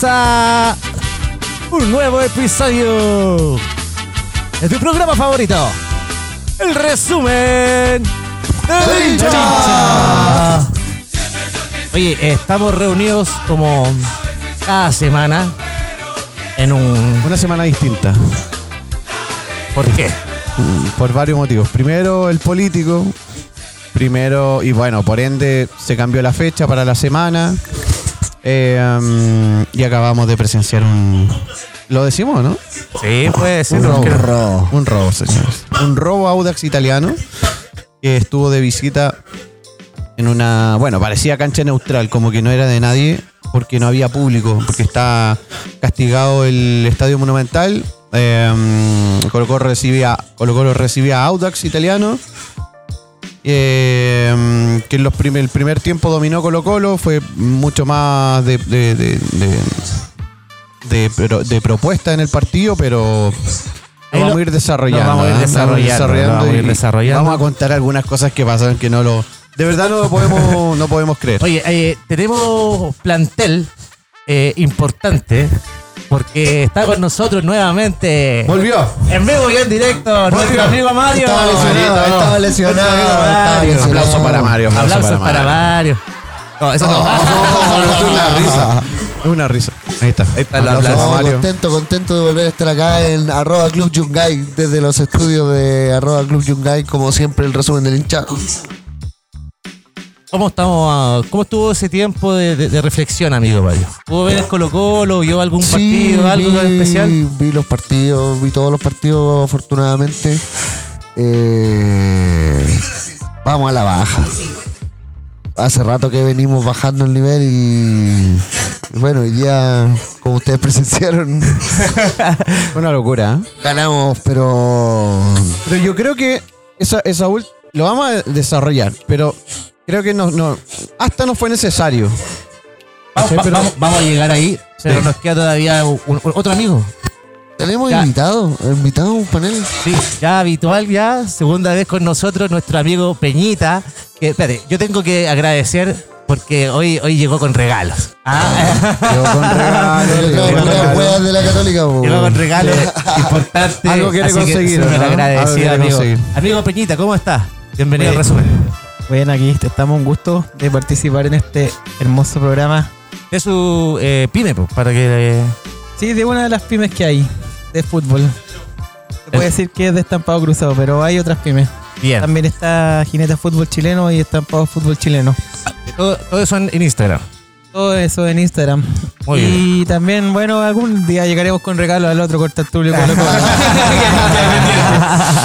comienza un nuevo episodio de tu programa favorito, el resumen de hincha. Oye, estamos reunidos como cada semana en un... Una semana distinta. ¿Por qué? Por varios motivos. Primero, el político. Primero, y bueno, por ende, se cambió la fecha para la semana. Eh, um, y acabamos de presenciar un. ¿Lo decimos, no? Sí, puede ser. Un robo. porque- robo. Un robo, señores. Un robo Audax italiano que estuvo de visita en una. Bueno, parecía cancha neutral, como que no era de nadie, porque no había público, porque está castigado el estadio monumental. Eh, Colo Colo recibía, Colo Colo recibía a Audax italiano. Eh, que en los prim- el primer tiempo dominó Colo Colo, fue mucho más de, de- de- de- de pro- de propuesta en el partido, pero lo vamos a ir desarrollando. vamos a ir desarrollando, lo vamos a ir y desarrollando. Vamos a contar algunas cosas que pasan que no lo. De verdad no lo podemos, no podemos creer. Oye, eh, tenemos plantel eh, importante porque está con nosotros nuevamente. Volvió. En vivo y en directo, nuestro amigo Mario. Estaba lesionado, Marito, estaba lesionado, estaba Mario. lesionado. Aplauso para Mario. Aplauso Aplausos para Mario. No, eso no. Es una risa. Es una risa. Ahí está. Ahí está el Aplauso aplauso Estamos a Mario. contento, contento de volver a estar acá en arroba Club Yungay, desde los estudios de arroba Club Yungay, como siempre el resumen del hincha. ¿Cómo estamos? ¿Cómo estuvo ese tiempo de, de- de reflexión, amigo Mario? ¿Pudo ver el Colo Colo? ¿Vio algún partido? ¿Algo vi, especial? Vi los partidos, vi todos los partidos afortunadamente. Eh, vamos a la baja. Hace rato que venimos bajando el nivel y bueno, hoy día, como ustedes presenciaron, Una locura. ¿eh? ganamos, pero Pero yo creo que esa, esa ult- lo vamos a desarrollar, pero creo que no, no, hasta no fue necesario. Vamos, Sí, va- pero- vamos- vamos a llegar ahí, pero Sí. nos queda todavía un- un- otro amigo. tenemos Ya. invitado, invitado a un panel. Sí, ya habitual, ya, segunda vez con nosotros, nuestro amigo Peñita. Que, espérate, yo tengo que agradecer porque hoy, hoy llegó con regalos. Ah, Llegó con regalos, llegó con regalos. de la católica. llegó con regalos importantes. Algo quiere así que conseguir, súper ¿no? Algo agradecido, quiere amigo. conseguir. Amigo Peñita, ¿cómo estás? Bienvenido al resumen. Bueno, aquí estamos un gusto de participar en este hermoso programa. Es su eh, pyme, pues, para que... eh, Sí, de una de las pymes que hay de fútbol. Se puede decir que es de estampado cruzado, pero hay otras pymes. bien. También está Jineta Fútbol Chileno y Estampado Fútbol Chileno. Todo, todo eso en Instagram. Todo eso en Instagram. Muy y también, bueno, algún día llegaremos con regalo al otro corta Tulio Colo Colo.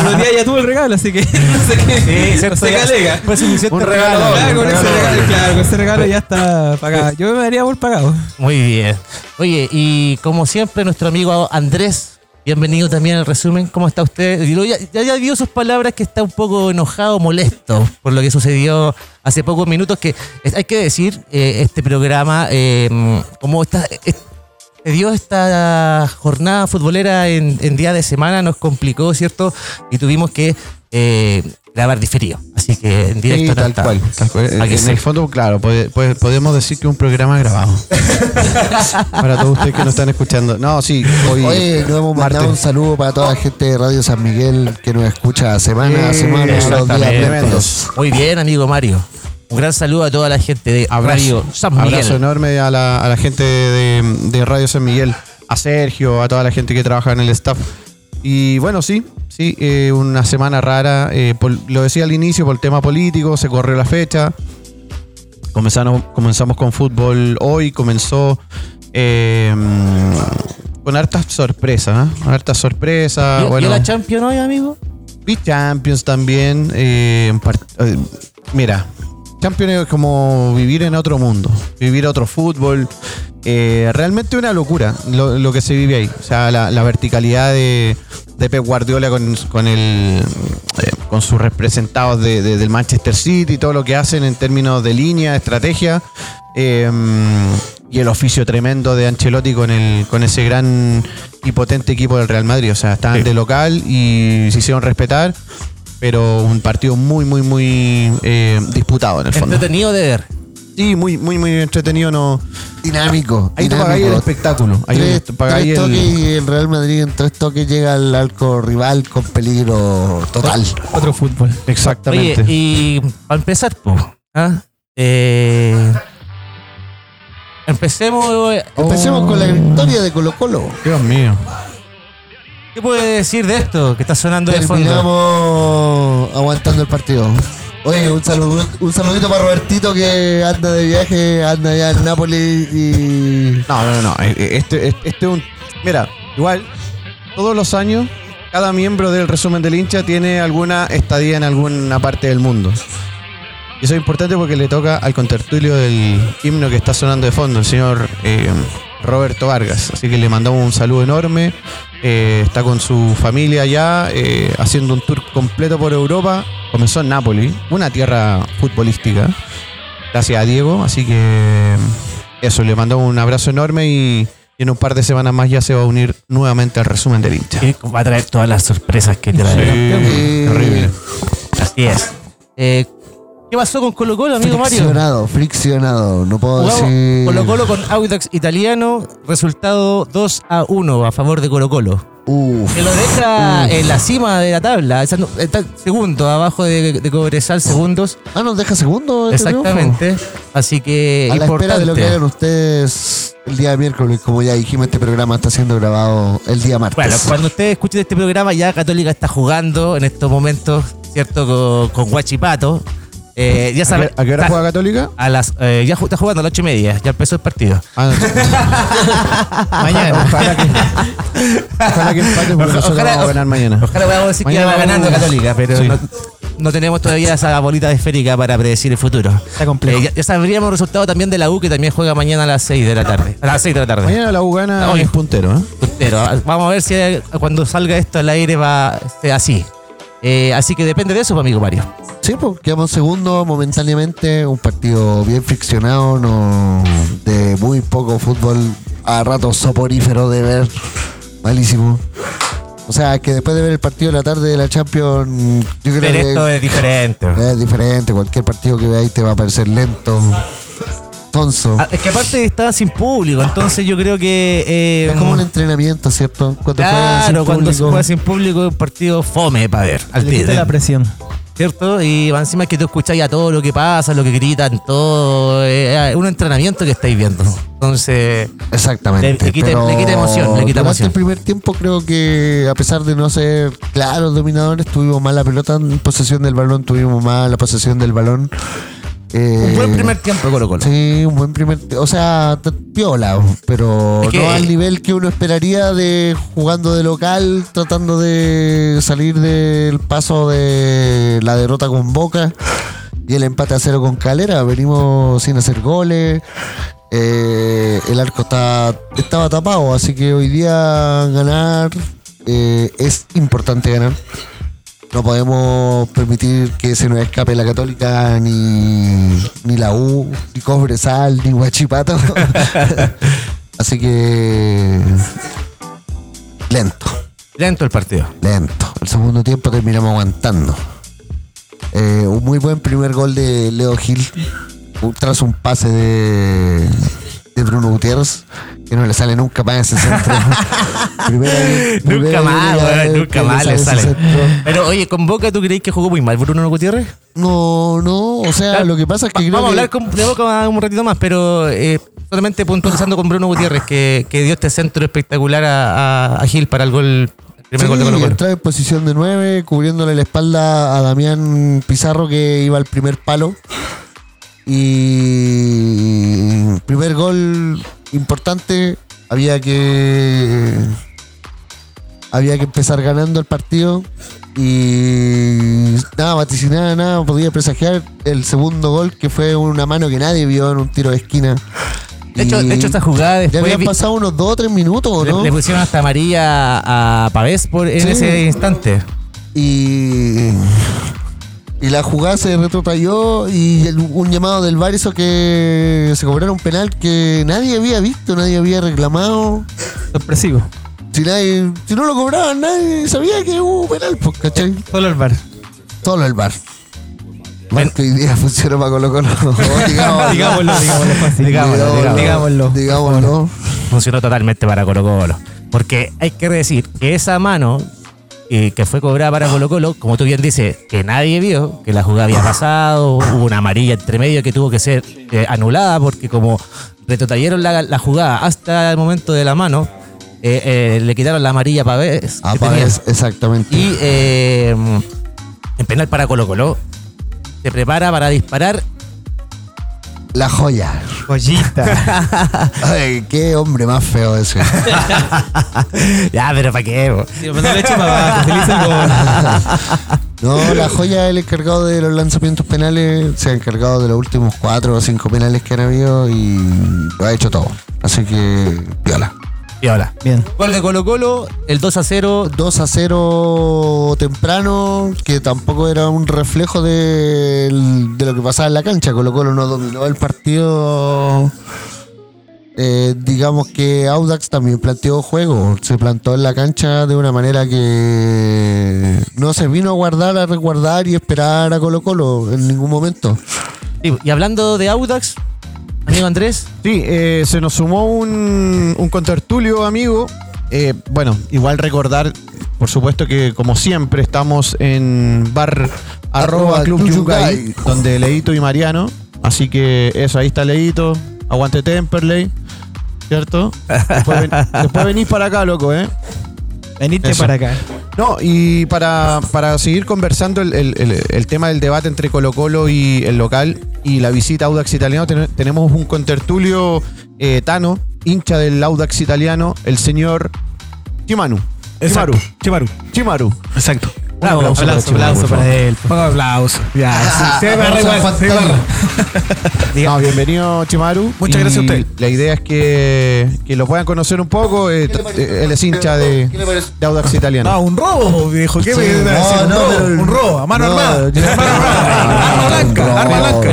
Pero día ya tuvo el regalo, así que no sé qué. no sé qué suficiente Un regalo. Claro, con ese regalo. regalo, claro, con ese regalo ya está pagado. Yo me daría por pagado. Muy bien. Oye, y como siempre, nuestro amigo Andrés, bienvenido también al resumen. ¿Cómo está usted? Ya, ya, dio sus palabras que está un poco enojado, molesto por lo que sucedió hace pocos minutos. Que hay que decir, eh, este programa, eh, como está. dio esta jornada futbolera en, en día de semana, nos complicó, ¿cierto? Y tuvimos que eh, grabar diferido. Así que en directo Sí, tal cual, tal cual. ¿A que En el fondo, claro, puede- puede- podemos decir que es un programa grabado. Para todos ustedes que nos están escuchando. No, sí, hoy. Oye, nos hemos mandado un saludo para toda la gente de Radio San Miguel que nos escucha semana a semana, los días. Muy bien, amigo Mario. Un gran saludo a toda la gente de Radio San Miguel. Abrazo enorme a la, a la gente de, de Radio San Miguel, a Sergio, a toda la gente que trabaja en el staff. Y bueno, sí, sí, eh, una semana rara. eh, por- lo decía al inicio, por el tema político, se corrió la fecha. Comenzamos, comenzamos con fútbol hoy, comenzó eh, con hartas sorpresas, ¿eh? Hartas sorpresas. ¿Vio, bueno, vio la Champions hoy, amigo? Vi Champions también. eh, eh, mira, Champions es como vivir en otro mundo, vivir otro fútbol. Eh, realmente una locura lo, lo que se vive ahí. O sea, la, la verticalidad de, de Pep Guardiola con, con, el, eh, con sus representados de- de- del Manchester City, todo lo que hacen en términos de línea, estrategia. eh, y el oficio tremendo de Ancelotti con, el, con ese gran y potente equipo del Real Madrid. O sea, estaban Sí. de local y se hicieron respetar, pero un partido muy, muy, muy eh, disputado en el fondo. Entretenido de ver. Sí, muy, muy, muy entretenido. No. Dinámico. Ahí tú dinámico. pagáis el espectáculo. Ahí Tres, tú pagáis tres el- toques y el Real Madrid en tres toques llega al arco rival con peligro total. Otro fútbol. Exactamente. Oye, y para empezar, pues, eh, empecemos. eh, Empecemos con la victoria de Colo Colo. Dios mío. ¿Qué puede decir de esto que está sonando de fondo? Terminamos aguantando el partido. Oye, un, saludo, un saludito para Robertito que anda de viaje, anda allá en Nápoles y... No, no, no. eh, eh, Este, este, este es un. Mira, igual, todos los años, cada miembro del resumen del hincha tiene alguna estadía en alguna parte del mundo. Y eso es importante porque le toca al contertulio del himno que está sonando de fondo, el señor eh, Roberto Vargas. Así que le mandamos un saludo enorme. Eh, está con su familia allá, eh, haciendo un tour completo por Europa. Comenzó en Nápoles, una tierra futbolística. Gracias a Diego. Así que eso, le mandamos un abrazo enorme y, y en un par de semanas más ya se va a unir nuevamente al resumen del hincha. Va a traer todas las sorpresas que trae. Eh, terrible. Así es. Eh, ¿Qué pasó con Colo Colo, amigo Mario? Friccionado, friccionado. No puedo Jugamos decir... Colo Colo con Audax Italiano, resultado 2 a 1 a favor de Colo Colo. Uf. Que lo deja en la cima de la tabla, está segundo, abajo de, de Cobresal, segundos. Ah, nos deja segundo. este triunfo? Exactamente. Así que A la espera de lo que hagan ustedes el día miércoles, como ya dijimos, este programa está siendo grabado el día martes. Bueno, cuando ustedes escuchen este programa, ya Católica está jugando en estos momentos, ¿cierto? Con, con Guachipato. Eh, ya ¿A saben. qué, a qué hora está- juega Católica? A las, eh, ya está jugando a las ocho y media, ya empezó el partido. Ah, no. mañana. Ojalá que, ojalá que empate porque nosotros ojalá- vamos a ganar mañana. Ojalá podamos decir Mañana que va ganando Católica, pero Sí. no, no tenemos todavía esa bolita esférica para predecir el futuro. Está complejo. Eh, ya, ya sabríamos el resultado también de la U, que también juega mañana a las 6 de la tarde. A las 6 de la tarde. Mañana la U gana Oye. es puntero, ¿eh? Puntero. Vamos a ver si cuando salga esto al aire va sea así. Eh, así que depende de eso, pues, amigo Mario. Sí, pues quedamos segundo momentáneamente, un partido bien friccionado, no, de muy poco fútbol, a ratos soporífero de ver, malísimo. O sea, que después de ver el partido de la tarde de la Champions, yo creo Pero que esto es diferente. es diferente, cualquier partido que veáis te va a parecer lento, tonso. Ah, Es que aparte está sin público, entonces yo creo que. eh, es como un entrenamiento, ¿cierto? Cuando juegas sin Claro, cuando se público. juega sin público es un partido fome para ver. Al Le quita la presión. ¿Cierto? Y va encima que tú escuchas ya todo lo que pasa, lo que gritan, todo. eh, Es un entrenamiento que estáis viendo. Entonces. Exactamente. Le- le quita- pero le quita emoción, le quita durante emoción. el primer tiempo creo que a pesar de no ser claros dominadores, tuvimos más la pelota en posesión del balón, tuvimos más la posesión del balón. Eh, Un buen primer tiempo, Colo Colo. Sí, un buen primer O sea, piola, pero Es que- no al nivel que uno esperaría de jugando de local, tratando de salir del paso de la derrota con Boca y el empate a cero con Calera. Venimos sin hacer goles. eh, el arco está, estaba tapado, así que hoy día ganar eh, es importante ganar. No podemos permitir que se nos escape la Católica, ni, ni la U, ni Cobresal, ni Huachipato. Así que. Lento, Lento el partido. lento. El segundo tiempo terminamos aguantando. Eh, un muy buen primer gol de Leo Gil. Tras un pase de, de Bruno Gutiérrez, que no le sale nunca más ese centro. Primera- Nunca primera más, nunca más le sale. Pero oye, con Boca, ¿tú crees que jugó muy mal Bruno Gutiérrez? No, no, o sea, lo que pasa es que creo Vamos a hablar con, de Boca un ratito más, pero eh, solamente puntualizando con Bruno Gutiérrez, que, que dio este centro espectacular a, a- a Gil para el gol, Sí, entraba en posición de 9, cubriéndole la espalda a Damián Pizarro que iba al primer palo. Y primer gol importante, había que había que empezar ganando el partido y nada, vaticinada, nada, podía presagiar el segundo gol que fue una mano que nadie vio en un tiro de esquina. De hecho, de hecho, esta jugada ya después habían vi- pasado unos 2 o 3 minutos, ¿o le, ¿no? le pusieron hasta amarilla a Pavés por, en Sí. ese instante. y, y la jugada se retrotrayó y el- un llamado del VAR hizo que se cobrara un penal que nadie había visto, nadie había reclamado. Sorpresivo. Si, nadie, si no lo cobraban, nadie sabía que hubo penal, pues, ¿cachai? Solo el bar. Solo el VAR. Marco hoy día funciona para Colo Colo. Digámoslo, digámoslo fácil. Digámoslo, digámoslo. Digámoslo. Digámoslo. funcionó totalmente para Colo Colo. Porque hay que decir que esa mano eh, que fue cobrada para Colo Colo, como tú bien dices, que nadie vio, que la jugada había pasado, hubo una amarilla entre medio que tuvo que ser eh, anulada porque como retrotrayeron la, la jugada hasta el momento de la mano, eh, eh, le quitaron la amarilla a Pavés. Para ver, exactamente. Y en penal para Colo Colo, se prepara para disparar La joya. Joyita. Ay, qué hombre más feo ese. ya, pero ¿para qué? Sí, pero no le para abajo. No, la joya es el encargado de los lanzamientos penales. Se ha encargado de los últimos cuatro o cinco penales que han habido y lo ha hecho todo. Así que, viola. Y ahora, Bien. gol de Colo Colo, el 2 a 0. 2 a 0 temprano, que tampoco era un reflejo de, de lo que pasaba en la cancha. Colo Colo no dominó el partido. Eh, digamos que Audax también planteó juego. Se plantó en la cancha de una manera que no se vino a guardar, a resguardar y esperar a Colo Colo en ningún momento. Y hablando de Audax, amigo Andrés, Sí, eh, se nos sumó un, un contertulio, amigo. Eh, bueno, igual recordar, por supuesto que como siempre estamos en bar arroba club Yungay. donde Leito y Mariano. Así que eso, ahí está Leito. Aguante Temperley. ¿Cierto? Después, ven- después venís para acá, loco, ¿eh? Veniste Eso. para acá. No, y para, para seguir conversando el, el- el- el tema del debate entre Colo Colo y el local y la visita a Audax Italiano, ten- tenemos un contertulio eh, Tano, hincha del Audax Italiano, el señor Chimanu. Chimaru. Chimaru. Chimaru. Exacto. Un aplauso para Aplauso, Chimaru, aplauso por para él. Un aplauso. Ya. se barra igual, se. No, bienvenido Chimaru. Muchas gracias a usted. La idea es que, que lo puedan conocer un poco. eh, eh, él es hincha de, de Audax Italiano. No, un robo, viejo. ¿Qué Sí, me iba a decir? no, un, no, robo, un robo, a mano no, armada. Arma blanca, arma blanca.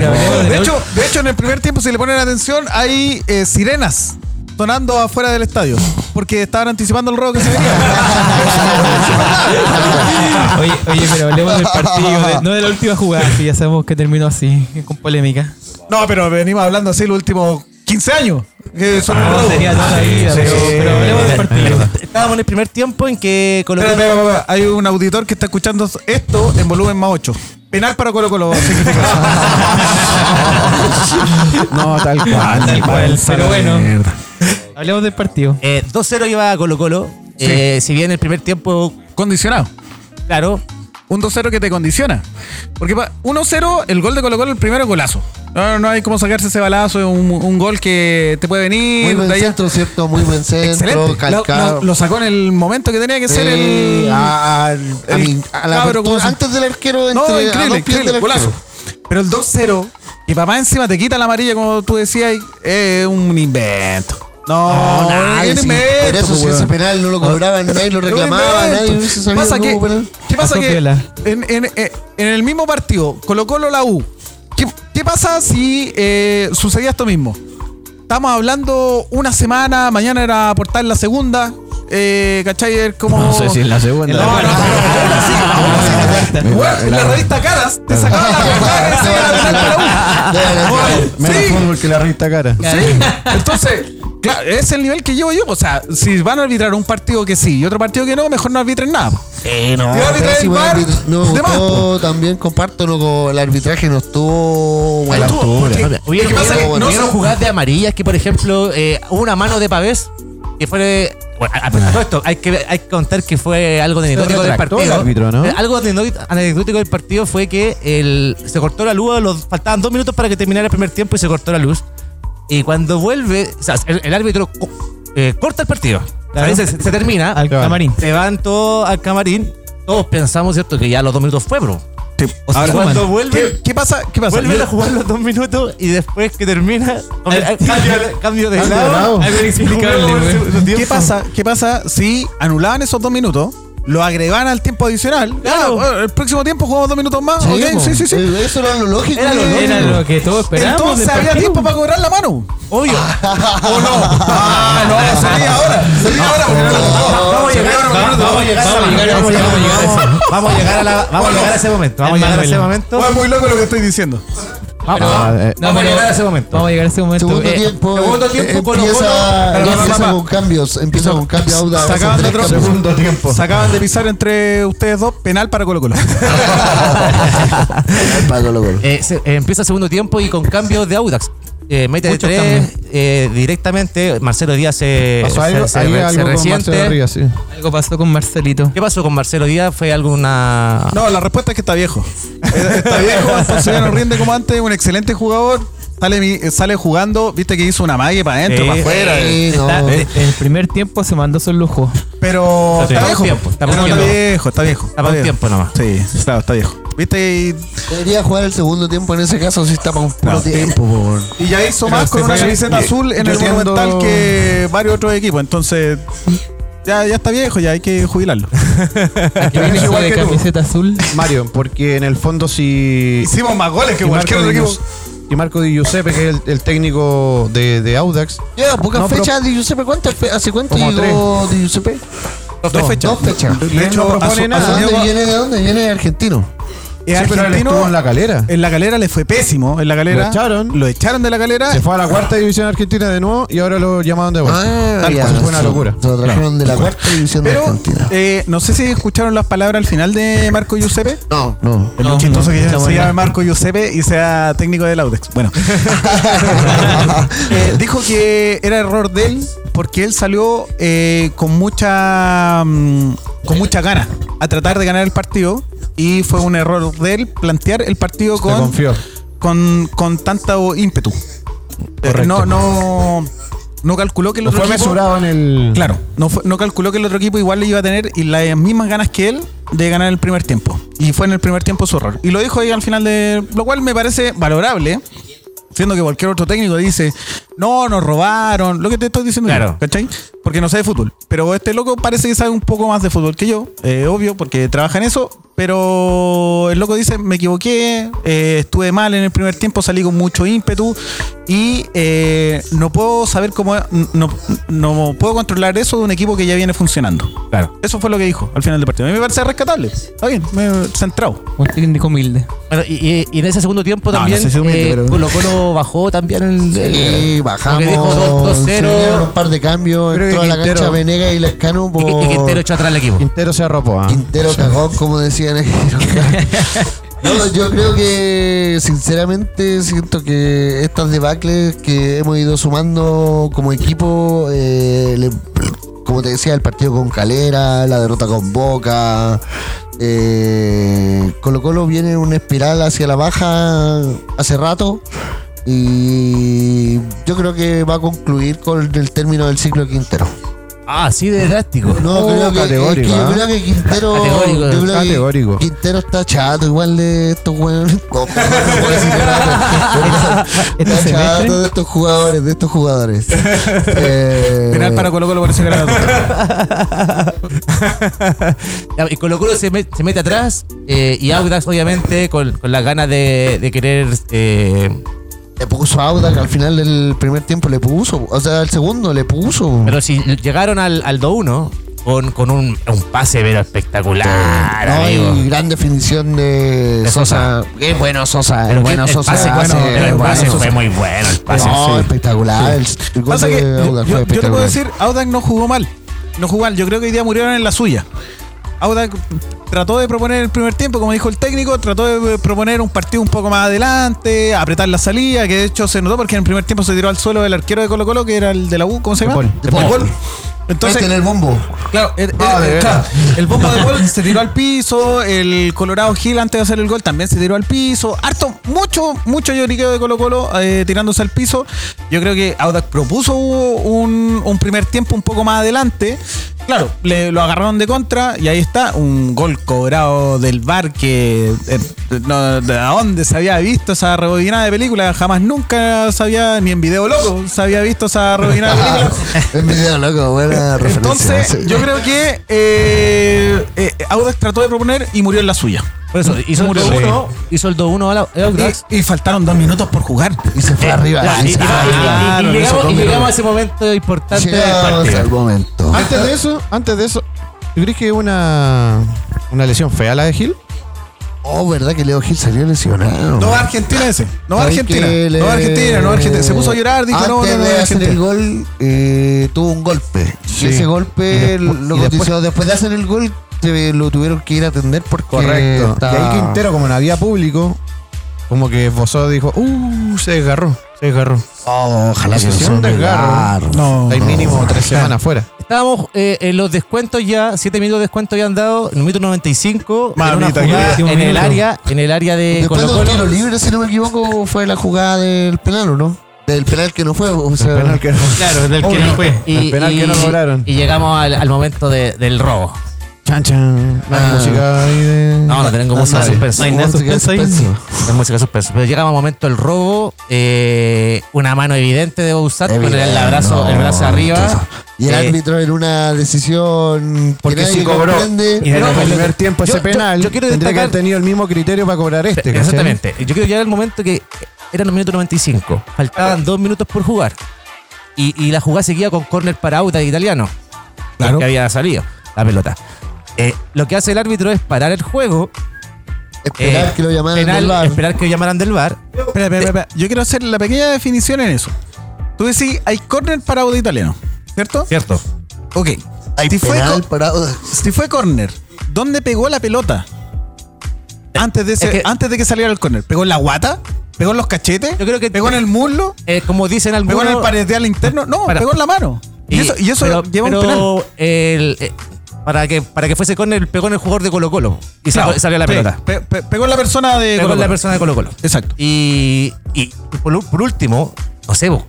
de hecho, de hecho, en el primer tiempo, si le ponen atención, hay eh, sirenas sonando afuera del estadio. Porque estaban anticipando el robo que se venía. Oye, oye, pero hablemos del partido, de- no de la última jugada, que ya sabemos que terminó así, con polémica. No, pero venimos hablando así los últimos 15 años. Que son robo. sería toda la vida, Sí, pero, sí. pero hablemos del partido. estábamos en el primer tiempo en que Colo Colo espera, espera. Hay un auditor que está escuchando esto en volumen más 8. Penal para Colo Colo significa No, tal cual. Tal cual, pero bueno. Hablemos del partido. eh, 2-0 lleva Colo Colo. Eh, si bien el primer tiempo, Condicionado. claro, Un 2-0 que te condiciona. Porque pa- 1-0, el gol de Colo Colo, el primero golazo. No, no hay cómo sacarse ese balazo, es un, un gol que te puede venir. Muy buen de allá. centro, ¿cierto? Muy buen centro, Excelente. Lo, calcado. lo- lo sacó en el momento que tenía que ser el. a, a- a el mi- a la cabro, ¿cómo apertura, se- antes del arquero entre No, increíble, increíble, del golazo. arquero. Pero el 2-0, que papá encima te quita la amarilla, como tú decías, es un invento. No, No, nadie, sí. Por eso pues, si ese penal no lo cobraban, nadie lo reclamaba, nadie se sabía pasa que. ¿Qué pasa que en, en- en- en el mismo partido, Colo Colo la U, ¿qué, qué pasa si eh, sucedía esto mismo? Estamos hablando una semana, mañana era aportar la segunda, eh, ¿cachai? Como... No sé si es la segunda. No, no, no, no, no, en la revista Caras te sacaban la portada que para la U. Menos fútbol que la revista cara. Sí, entonces, claro, es el nivel que llevo yo. O sea, si van a arbitrar un partido que sí y otro partido que no, mejor no arbitren nada. Eh, no, el. No, de gustó, también comparto, no, con- el arbitraje no estuvo a la estuvo, altura. Oye, ¿Qué pasa? ¿no bueno. jugadas de amarillas que, por ejemplo, eh, hubo una mano de Pavés que fue... Bueno, a, a todo esto, hay que, hay que contar que fue algo anecdótico del partido. árbitro, ¿no? Eh, Algo anecdó- anecdótico del partido fue que el, se cortó la luz, los, faltaban dos minutos para que terminara el primer tiempo y se cortó la luz. Y cuando vuelve, o sea, el, el árbitro eh, corta el partido. Claro. Ahí se, se termina, Al camarín. se van todos al camarín. Todos pensamos, ¿cierto?, que ya los dos minutos fue, bro. O sea, Ahora, cuando ¿qué, vuelve, qué pasa? ¿Qué pasa? Vuelven Yo- a jugar los dos minutos y después que termina, cambio, cambio de Cambio de lado. lado. Algo inexplicable, ¿Qué pasa? ¿Qué pasa si anulaban esos dos minutos? Lo agregaban al tiempo adicional. Claro. Bueno, el próximo tiempo jugamos dos minutos más. Sí, ok, po. sí, sí, sí. Eh, Eso era lo lógico. Era lo que- lógico. Era lo que todos esperábamos. Entonces había partido. tiempo para cobrar la mano. Obvio. ¿O no? Ah, no, sería ahora. Sería ahora porque no lo tocó. No, Vamos a llegar, a llegar, Vamos a llegar, vamos a llegar, vamos a llegar. vamos a llegar. Vamos a llegar a la- vamos a llegar a ese momento. Vamos a llegar a ese momento. Es muy loco lo que estoy diciendo. Vamos, Ah, eh, vamos a llegar a ese momento. Vamos a llegar a ese momento. Segundo Eh, tiempo, segundo eh, tiempo, Colo-Colo- empieza, no, no, no. con cambios, empieza con cambios. Se acaban de. Segundo tiempo. Se acaban de pisar entre ustedes dos penal para Colo Colo. Para Colo Colo. Eh, se- eh, empieza el segundo tiempo y con cambios de Audax. Eh, mete de Muchos tres eh, directamente. Marcelo Díaz se, Pasó algo, se- se algo resiente. Sí. Algo pasó con Marcelito. ¿Qué pasó con Marcelo Díaz? ¿Fue alguna.? No, la respuesta es que está viejo. Eh, Está viejo, entonces ya no rinde como antes. Un excelente jugador. Sale, sale jugando, viste que hizo una magia para adentro, Sí. para afuera. Sí, no. Está- eh, en el primer tiempo se mandó su lujo. Pero Está está viejo. tiempo, está No, tiempo. viejo, está viejo. Está para un viejo. tiempo nomás. Sí, claro, está viejo. Viste, y, Debería jugar el segundo tiempo en ese caso si está para un puro No. tiempo. y ya hizo Pero más con una camiseta azul en yo el siendo- Monumental que varios otros equipos. Entonces, ya, ya está viejo, ya hay que jubilarlo. Que viene de que tú. camiseta azul. Mario, porque en el fondo si... Hicimos más goles que y cualquier otro Di equipo. Y Marco Di Giuseppe, que es el, el técnico de, de Audax, Lleva pocas No, fechas de Giuseppe. ¿Cuántas fe- ¿Hace cuánto Como llegó de Giuseppe? Dos fechas. dos fechas. De hecho, no propone asu- nada. ¿De asumió- dónde viene? ¿De dónde viene? Argentino. Es Sí, pero él estuvo en la calera. En la calera le fue pésimo. En la calera. Lo echaron. Lo echaron de la calera. Se fue a la cuarta división argentina de nuevo y ahora lo llamaron de vuelta. Ah, Tal ya. cual, fue una locura. Se lo trajeron de la cuarta división de Pero Argentina. eh, no sé si escucharon las palabras al final de Marco Giuseppe. No, no. Es No, muy chistoso no, que se llame Marco Giuseppe y sea técnico del Audex. Bueno. Eh, dijo que era error de él porque él salió eh, con mucha mm, con mucha ganas a tratar de ganar el partido y fue un error de él plantear el partido con, con, con tanto ímpetu. Eh, Correcto. No, no, no calculó que el No otro fue equipo- mesurado en el... Claro, no, fue- no calculó que el otro equipo igual le iba a tener y las mismas ganas que él de ganar el primer tiempo. Y fue en el primer tiempo su error. Y lo dijo ahí al final de. Lo cual me parece valorable. Siendo que cualquier otro técnico dice, no, nos robaron, lo que te estoy diciendo Claro. yo, ¿cachai? Porque no sabe fútbol. Pero este loco parece que sabe un poco más de fútbol que yo, eh, obvio, porque trabaja en eso. Pero el loco dice, me equivoqué, eh, estuve mal en el primer tiempo, salí con mucho ímpetu y eh, no puedo saber cómo, no, no puedo controlar eso de un equipo que ya viene funcionando. Claro. Eso fue lo que dijo al final del partido. A mí me parece rescatable. Está bien, me he centrado. Un técnico humilde. Bueno, y, y- y en ese segundo tiempo No, también no sé si humilde, eh, pero- Colo Colo bajó también el, el- Sí, bajamos. porque dijo dos- dos se cero. vinieron un par de cambios. Creo Entró a la Quintero- cancha Venega y Lescano por. y, y Quintero echó atrás al equipo. Quintero se arropó. ¿ah? Quintero cagón, como decían. No, yo creo que sinceramente siento que estas debacles que hemos ido sumando como equipo, eh, le- como te decía, el partido con Calera, la derrota con Boca, eh, Colo Colo viene en una espiral hacia la baja hace rato y yo creo que va a concluir con el término del ciclo de Quintero. Ah, así de drástico. No, Oh, creo que, categórico, es que yo creo que Quintero. Categórico, yo creo que categórico. Quintero está chato, igual de estos. No, pero Este Está chato de estos jugadores, de estos jugadores. Eh, Penal para Colo Colo por ese. Ya, Y Colo Colo se, met- se mete atrás eh, y Audax obviamente con, con las ganas de, de querer eh, Le puso a Audax al final del primer tiempo, le puso. O sea, al segundo le puso. pero si llegaron al, al 2-1 con, con un, un pase pero espectacular no, amigo. y gran definición de, De Sosa. Qué bueno Sosa, Pero el bueno el Sosa. pase, hace- bueno, pero el bueno pase Sosa. fue muy bueno el pase No, sí. espectacular. El, el gol Pasa de que yo, Audax yo- fue yo te puedo espectacular. decir, Audax no jugó mal. No jugó mal. Yo creo que hoy día murieron en la suya. Audax trató de proponer el primer tiempo, como dijo el técnico, trató de proponer un partido un poco más adelante, apretar la salida, que de hecho se notó porque en el primer tiempo se tiró al suelo el arquero de Colo Colo, que era el de la U, ¿cómo se llama? Paul. De Paul. Entonces, en el bombo. Claro, el, Ah, el- de claro, el bombo de gol se tiró al piso, el Colorado Gil antes de hacer el gol también se tiró al piso, harto, mucho, mucho lloriqueo de Colo Colo eh, tirándose al piso. Yo creo que Audax propuso un, un primer tiempo un poco más adelante. Claro, le, lo agarraron de contra y ahí está, un gol cobrado del bar que eh, no, de dónde se había visto esa rebobinada de película, jamás nunca se había, ni en video loco, se había visto esa rebobinada de película. Es video loco, buena referencia. Entonces, yo creo que eh, eh, Audax trató de proponer y murió en la suya. Por eso, hizo el Murió. 2-1 hizo el 2-1 a la- a Audax Y, y faltaron dos minutos por jugar. Y se fue arriba. Ya, y, y- y- y- y- Claro, y lo hizo llegamos, y llegamos a ese momento importante del partido. al momento. Antes de eso, antes de eso, ¿Tú crees que es una, una lesión fea la de Gil? Oh, ¿verdad que Leo Gil salió lesionado? No va Argentina ese. No va a ¿Sabes Argentina. le- No va Argentina, no Argentina. Se puso a llorar, dijo no, Antes no, no, de no, hacer Argentina. el gol, eh, tuvo un golpe. Sí. Y ese golpe Y después- lo y después-. Después de hacer el gol, se lo tuvieron que ir a atender porque. Correcto. estaba- Y ahí Quintero, como no había público, como que esbozó, dijo, uh, se desgarró, se desgarró. Oh, ojalá sea un desgarro. No. Hay mínimo tres semanas fuera. Estábamos eh, en los descuentos ya, 7 minutos de descuento ya han dado, en el minuto 95, en una Mamita, jugada último en el área, en el área de Después de Colo Colo. libre, si no me equivoco, fue la jugada del penal, ¿o no? Del penal que no fue. O sea, El penal que no- Claro, del que no fue. Y, El penal que no cobraron. y llegamos al, al momento de- del robo. Chan, chan. La Ah. música ahí de... No, no tengo música no, de suspenso. no hay nada de música de suspenso ahí. suspenso. No hay música de suspenso. Pero llegamos al momento del robo. eh, una mano evidente de Bouzat con el, el abrazo, el brazo arriba. Y el Eh, árbitro en una decisión Porque que nadie cobró comprende. y en No, el primer tiempo yo- ese yo- penal, yo quiero tendría que destacar- haber tenido el mismo criterio para cobrar este. ¿cachai? Exactamente. Yo quiero llegar al momento que eran los minutos 95. Faltaban dos minutos por jugar. Y, y la jugada seguía con córner para Auda italiano. Claro. Que había salido la pelota. Eh, lo que hace el árbitro es parar el juego. Esperar eh, que lo llamaran penal, del VAR. Esperar que lo llamaran del bar. Espera, espera, espera. Yo quiero hacer la pequeña definición en eso. Tú decís, hay córner para de italiano, ¿cierto? ¿Cierto? Ok. Hay si, fue penal co- parado. si fue córner, ¿dónde pegó la pelota? Antes de, ese- Es que- antes de que saliera el córner. ¿Pegó en la guata? ¿Pegó en los cachetes? Yo creo que- ¿Pegó en el muslo? Eh, como dicen algunos. ¿Pegó en el paredeal interno? No, Para- pegó en la mano. Y, eso, y eso pero- lleva pero un penal. el, eh, para, que, para que fuese córner, pegó en el jugador de Colo Colo. Y Claro, salió, la pe- pelota. pe- pe- pegó en la persona de Pegó Colo en la Colo. persona de Colo Colo. Exacto. Y, y por, último, no sé, vos,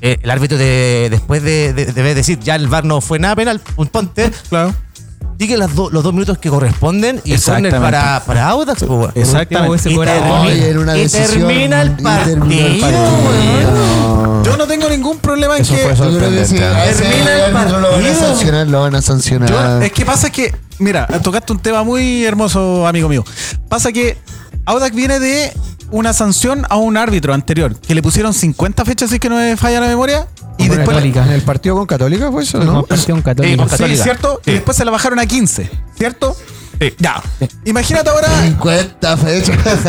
eh, el árbitro de, después de, de- debe decir ya el VAR no fue nada penal, un ponte, Claro. Sigue las do- los dos minutos que corresponden y Exactamente. para, para Audax. po. Exactamente. Y termina- Oye, en una y decisión. termina el y terminó el partido, partido. Yo no tengo ningún problema en Eso que. fue Yo que Termina el árbitro lo van a partido. sancionar, lo van a Yo- sancionar. es que pasa que, mira, tocaste un tema muy hermoso, amigo mío. Pasa que Audax viene de una sanción a un árbitro anterior, que le pusieron 50 fechas, si es que no me falla la memoria, y después... Católica. ¿En el partido con Católica fue eso, No, católico. con Sí, Católica. ¿cierto? Sí. Y después se la bajaron a 15, ¿cierto? Sí. Ya. Imagínate ahora... 50 fechas.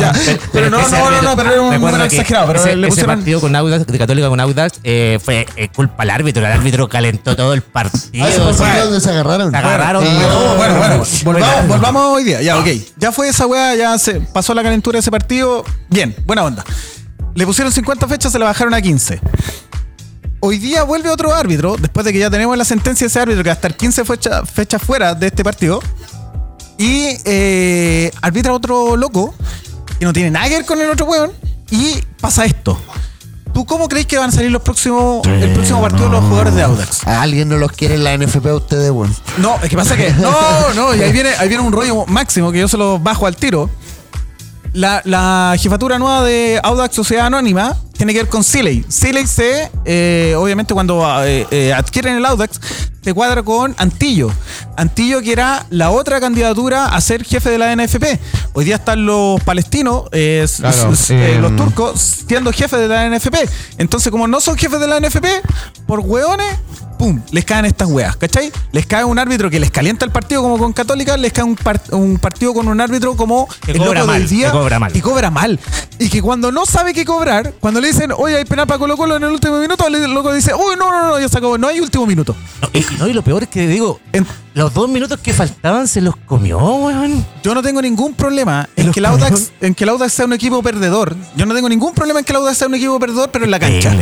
Ya. Pero no, ese no, no, árbitro- no, pero era un número exagerado, pero ese, le ese pusieron- partido con Audax, de Católica con Audax, eh, fue eh, culpa al árbitro. El árbitro calentó todo el partido. Ah, ese o sea, partido donde se agarraron. se agarraron. Oh, bueno, bueno, volvamos, volvamos hoy día. Ya, ok. Ya fue esa weá, ya se pasó la calentura de ese partido. Bien, buena onda. Le pusieron 50 fechas, se la bajaron a 15. Hoy día vuelve otro árbitro, después de que ya tenemos la sentencia de ese árbitro que va a estar 15 fecha- fechas fuera de este partido. Y eh, arbitra otro loco que no tiene nada que ver con el otro weón. Y pasa esto. ¿Tú cómo crees que van a salir los próximos, el próximo partido de los jugadores de Audax? A alguien no los quiere en la NFP a ustedes, weón. No, es que pasa que. No, no, y ahí viene, ahí viene un rollo máximo que yo se lo bajo al tiro. La, la jefatura nueva de Audax Sociedad Anónima tiene que ver con Siley. Siley se, eh, obviamente, cuando eh, eh, adquieren el Audax, se cuadra con Antillo. Antillo, que era la otra candidatura a ser jefe de la NFP. Hoy día están los palestinos, eh, Claro, eh, eh, los turcos, siendo jefes de la NFP. Entonces, como no son jefes de la NFP, por hueones, pum, les caen estas weas, ¿cachai? Les cae un árbitro que les calienta el partido como con Católica, les cae un, par- un partido con un árbitro como Que el cobra loco del día que cobra mal. y cobra mal. Y que cuando no sabe qué cobrar, cuando le dicen, oye, hay penal para Colo Colo en el último minuto, el loco dice, uy, no, no, no, ya se acabó, no hay último minuto. No, y, no, y lo peor es que digo, En- los dos minutos que faltaban se los comió, weón. Yo no tengo ningún problema en que, el Audax, en que el Audax sea un equipo perdedor. Yo no tengo ningún problema en que el Audax sea un equipo perdedor, pero en la cancha.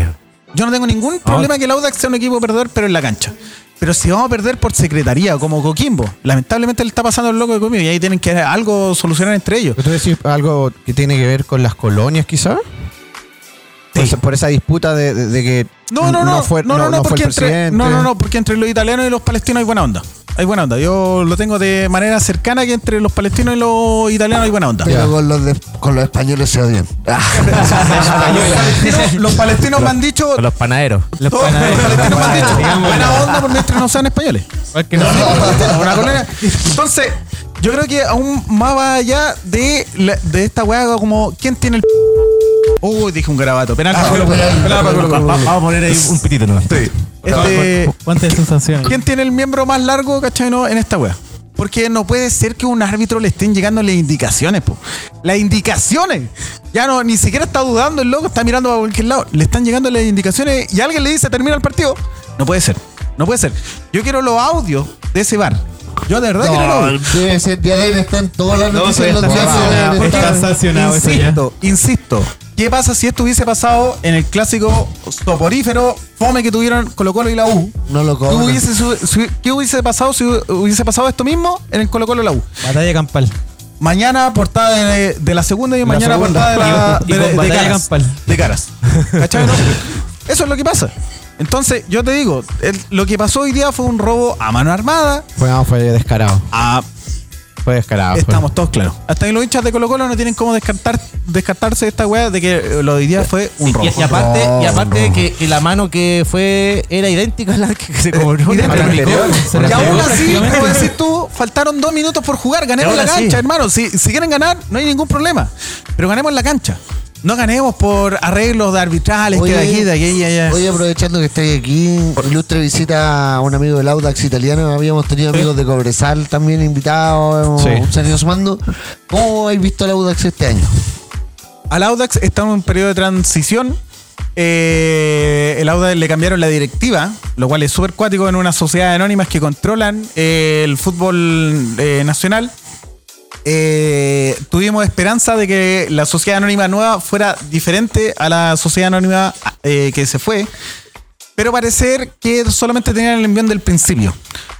Yo no tengo ningún problema en que el Audax sea un equipo perdedor, pero en la cancha. Pero si vamos a perder por secretaría, como Coquimbo, lamentablemente le está pasando el loco de Coquimbo y ahí tienen que algo solucionar entre ellos. ¿Tú decís algo que tiene que ver con las colonias, quizás? Por, Sí. por esa disputa de, de- de que No, no, no, fue, no, no, no, fue porque entre, presidente. no, no, no, porque entre los italianos y los palestinos hay buena onda. Hay buena onda. Yo lo tengo de manera cercana que entre los palestinos y los italianos hay buena onda. Pero con los, de- con los españoles se odian. Ah, los, palestinos, los palestinos me han dicho. Con los panaderos. Los todos los panaderos. palestinos me han dicho. Buena onda por mientras no sean españoles. Entonces, yo creo que aún más va allá de, la- de esta weá como ¿quién tiene el Uy, dije un garabato. Penal Colo. Vamos a poner ahí un pitito nomás. Este, ¿Cuántas sensaciones? ¿Quién tiene el miembro más largo, cachai, no, en esta wea? Porque no puede ser que a un árbitro le estén llegando las indicaciones, po. Las indicaciones. Ya no, ni siquiera está dudando el loco, está mirando a cualquier lado. Le están llegando las indicaciones y alguien le dice termina el partido. No puede ser. No puede ser. Yo quiero los audios de ese bar. Yo de verdad quiero los audios. Debe ser diario, están todas las No, noticias en está está sancionado ya. Insisto, insisto. ¿Qué pasa si esto hubiese pasado en el clásico soporífero fome que tuvieron Colo Colo y la U? No lo ¿Qué cobran. hubiese, su- su- qué hubiese pasado si hubiese pasado esto mismo en el Colo Colo y la U? Batalla campal. Mañana portada de, de la segunda y La mañana segunda. portada de, la, Y de- de caras. campal. De caras. ¿Cachai? no? Eso es lo que pasa. Entonces, yo te digo, el- lo que pasó hoy día fue un robo a mano armada. Fue, no, fue descarado. A, Fue descarado. fue. estamos todos claros. Hasta que los hinchas de Colo Colo no tienen cómo descartar, descartarse de esta weá de que eh, lo de hoy día fue un robo. Y, y aparte, y aparte que, que la mano que fue era idéntica a la que se cobró. Se Y aún así, como decís tú, faltaron dos minutos por jugar. Ganemos la cancha, sí. hermano. Si, si quieren ganar, no hay ningún problema. Pero ganemos la cancha. No ganemos por arreglos de arbitrales, que de aquí, de aquí, allá. Hoy aprovechando que estáis aquí, ilustre visita a un amigo del Audax italiano. Habíamos tenido amigos de Cobresal también invitados. Sí. hemos salido sumando. ¿Cómo habéis visto el Audax este año? Al Audax está en un periodo de transición. Eh, el Audax le cambiaron la directiva, lo cual es súper cuático en una sociedad anónimas que controlan eh, el fútbol eh, nacional. Eh, tuvimos esperanza de que la sociedad anónima nueva fuera diferente a la sociedad anónima eh, que se fue. Pero parecer que solamente tenían el envión del principio.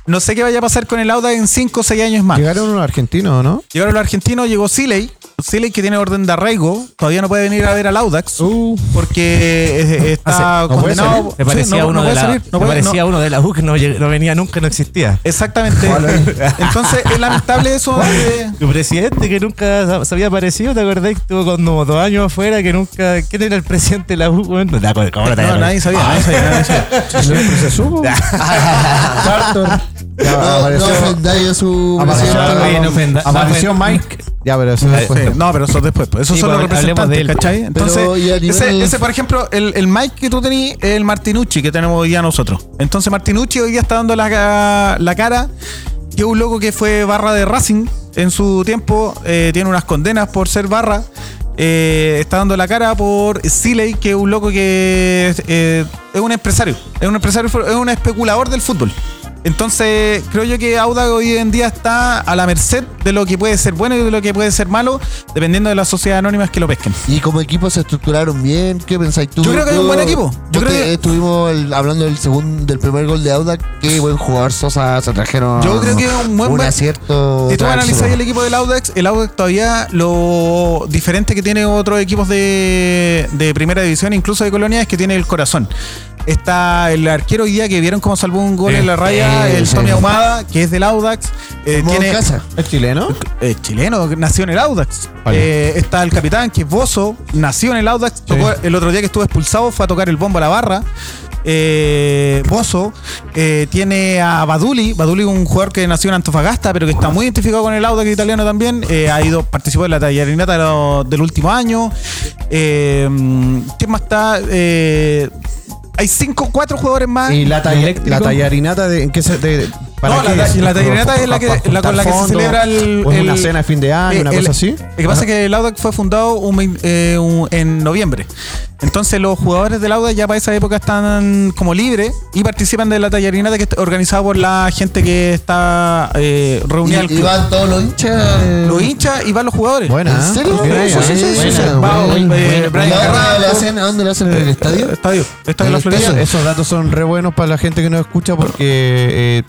No sé qué vaya a pasar con el Audax en 5 o 6 años más. Llegaron unos argentinos, ¿no? Llegaron los argentinos, llegó Siley. Siley que tiene orden de arraigo, todavía no puede venir a ver al Audax porque eh, está Ah, sí, no puede condenado. salir. Me parecía, Sí, no- uno, no de puede la, salir, no me puede- parecía no- uno de la U que no, no venía nunca, no existía. Exactamente. Entonces es lamentable eso de- Tu presidente que nunca se había aparecido, ¿te acordás? Que estuvo como dos años afuera, que nunca. ¿Quién era el presidente de la U? Bueno, no ¿cómo no No, acuerdas? nadie sabía, nadie sabía, nadie sabía. se. Ya, No, no apareció, ofendáis a su apareció, no no Mike. Ya, pero eso Sí, no, pero eso después. pues. Esos Sí, son los pues, representantes, de él. ¿cachai? Entonces, nivel- ese, ese, por ejemplo, el, el Mike que tú tenías es el Martinucci que tenemos hoy día nosotros. Entonces, Martinucci hoy día está dando la, la cara que es un loco que fue barra de Racing en su tiempo, eh, tiene unas condenas por ser barra. eh, está dando la cara por Siley, que es un loco que eh, es un empresario, es un empresario, es un especulador del fútbol. Entonces, creo yo que Audax hoy en día está a la merced de lo que puede ser bueno y de lo que puede ser malo, dependiendo de las sociedades anónimas que lo pesquen. Y como equipo se estructuraron bien, ¿qué pensáis tú? Yo creo que hay un buen equipo. Yo creo que- estuvimos el- hablando del segundo, del primer gol de Audax, qué buen jugador Sosa se trajeron. Yo creo que es un buen- buen- acierto. Si tú analizas el equipo del Audax, el Audax todavía lo diferente que tiene otros equipos de, de primera división, incluso de Colonia, es que tiene el corazón. Está el arquero hoy día que vieron cómo salvó un gol en la raya, El sí. Tommy Ahumada, que es del Audax. Eh, tiene, casa. ¿Es chileno? eh, chileno, nació en el Audax. Vale. Eh, está el capitán, que es Bozo, nació en el Audax. tocó- el otro día que estuvo expulsado fue a tocar el bombo a la barra. Eh, Bozo eh, tiene a Baduli. Baduli es un jugador que nació en Antofagasta, pero que está muy identificado con el Audax italiano también. Eh, ha ido, participó en la tallarinata del último año. ¿Quién más está? Hay cinco, cuatro jugadores más. ¿Y la, talla- la tallarinata de, en qué se, de, para No, qué la, es? la tallarinata es la, que, ¿Para la con la que se juntar celebra el. es una el- cena de fin de año, una Eh, el- cosa así? Lo que pasa es que el Audax fue fundado un eh, un- en noviembre. Entonces los jugadores del Audax ya para esa época están como libres y participan de la tallarinata que está organizada por la gente que está eh, reunida Y, y van todos los hinchas. Los hinchas y van los jugadores. Buena. ¿En serio? ¿eh? Sí, sí, sí, sí, Buena. sí. Va, Bueno, eh, bueno. Brian ¿Y a dónde le hacen- ¿A dónde le hacen en el estadio? Estadio. Estadio de la El Florida. estadio. Esos datos son re buenos para la gente que nos escucha porque eh,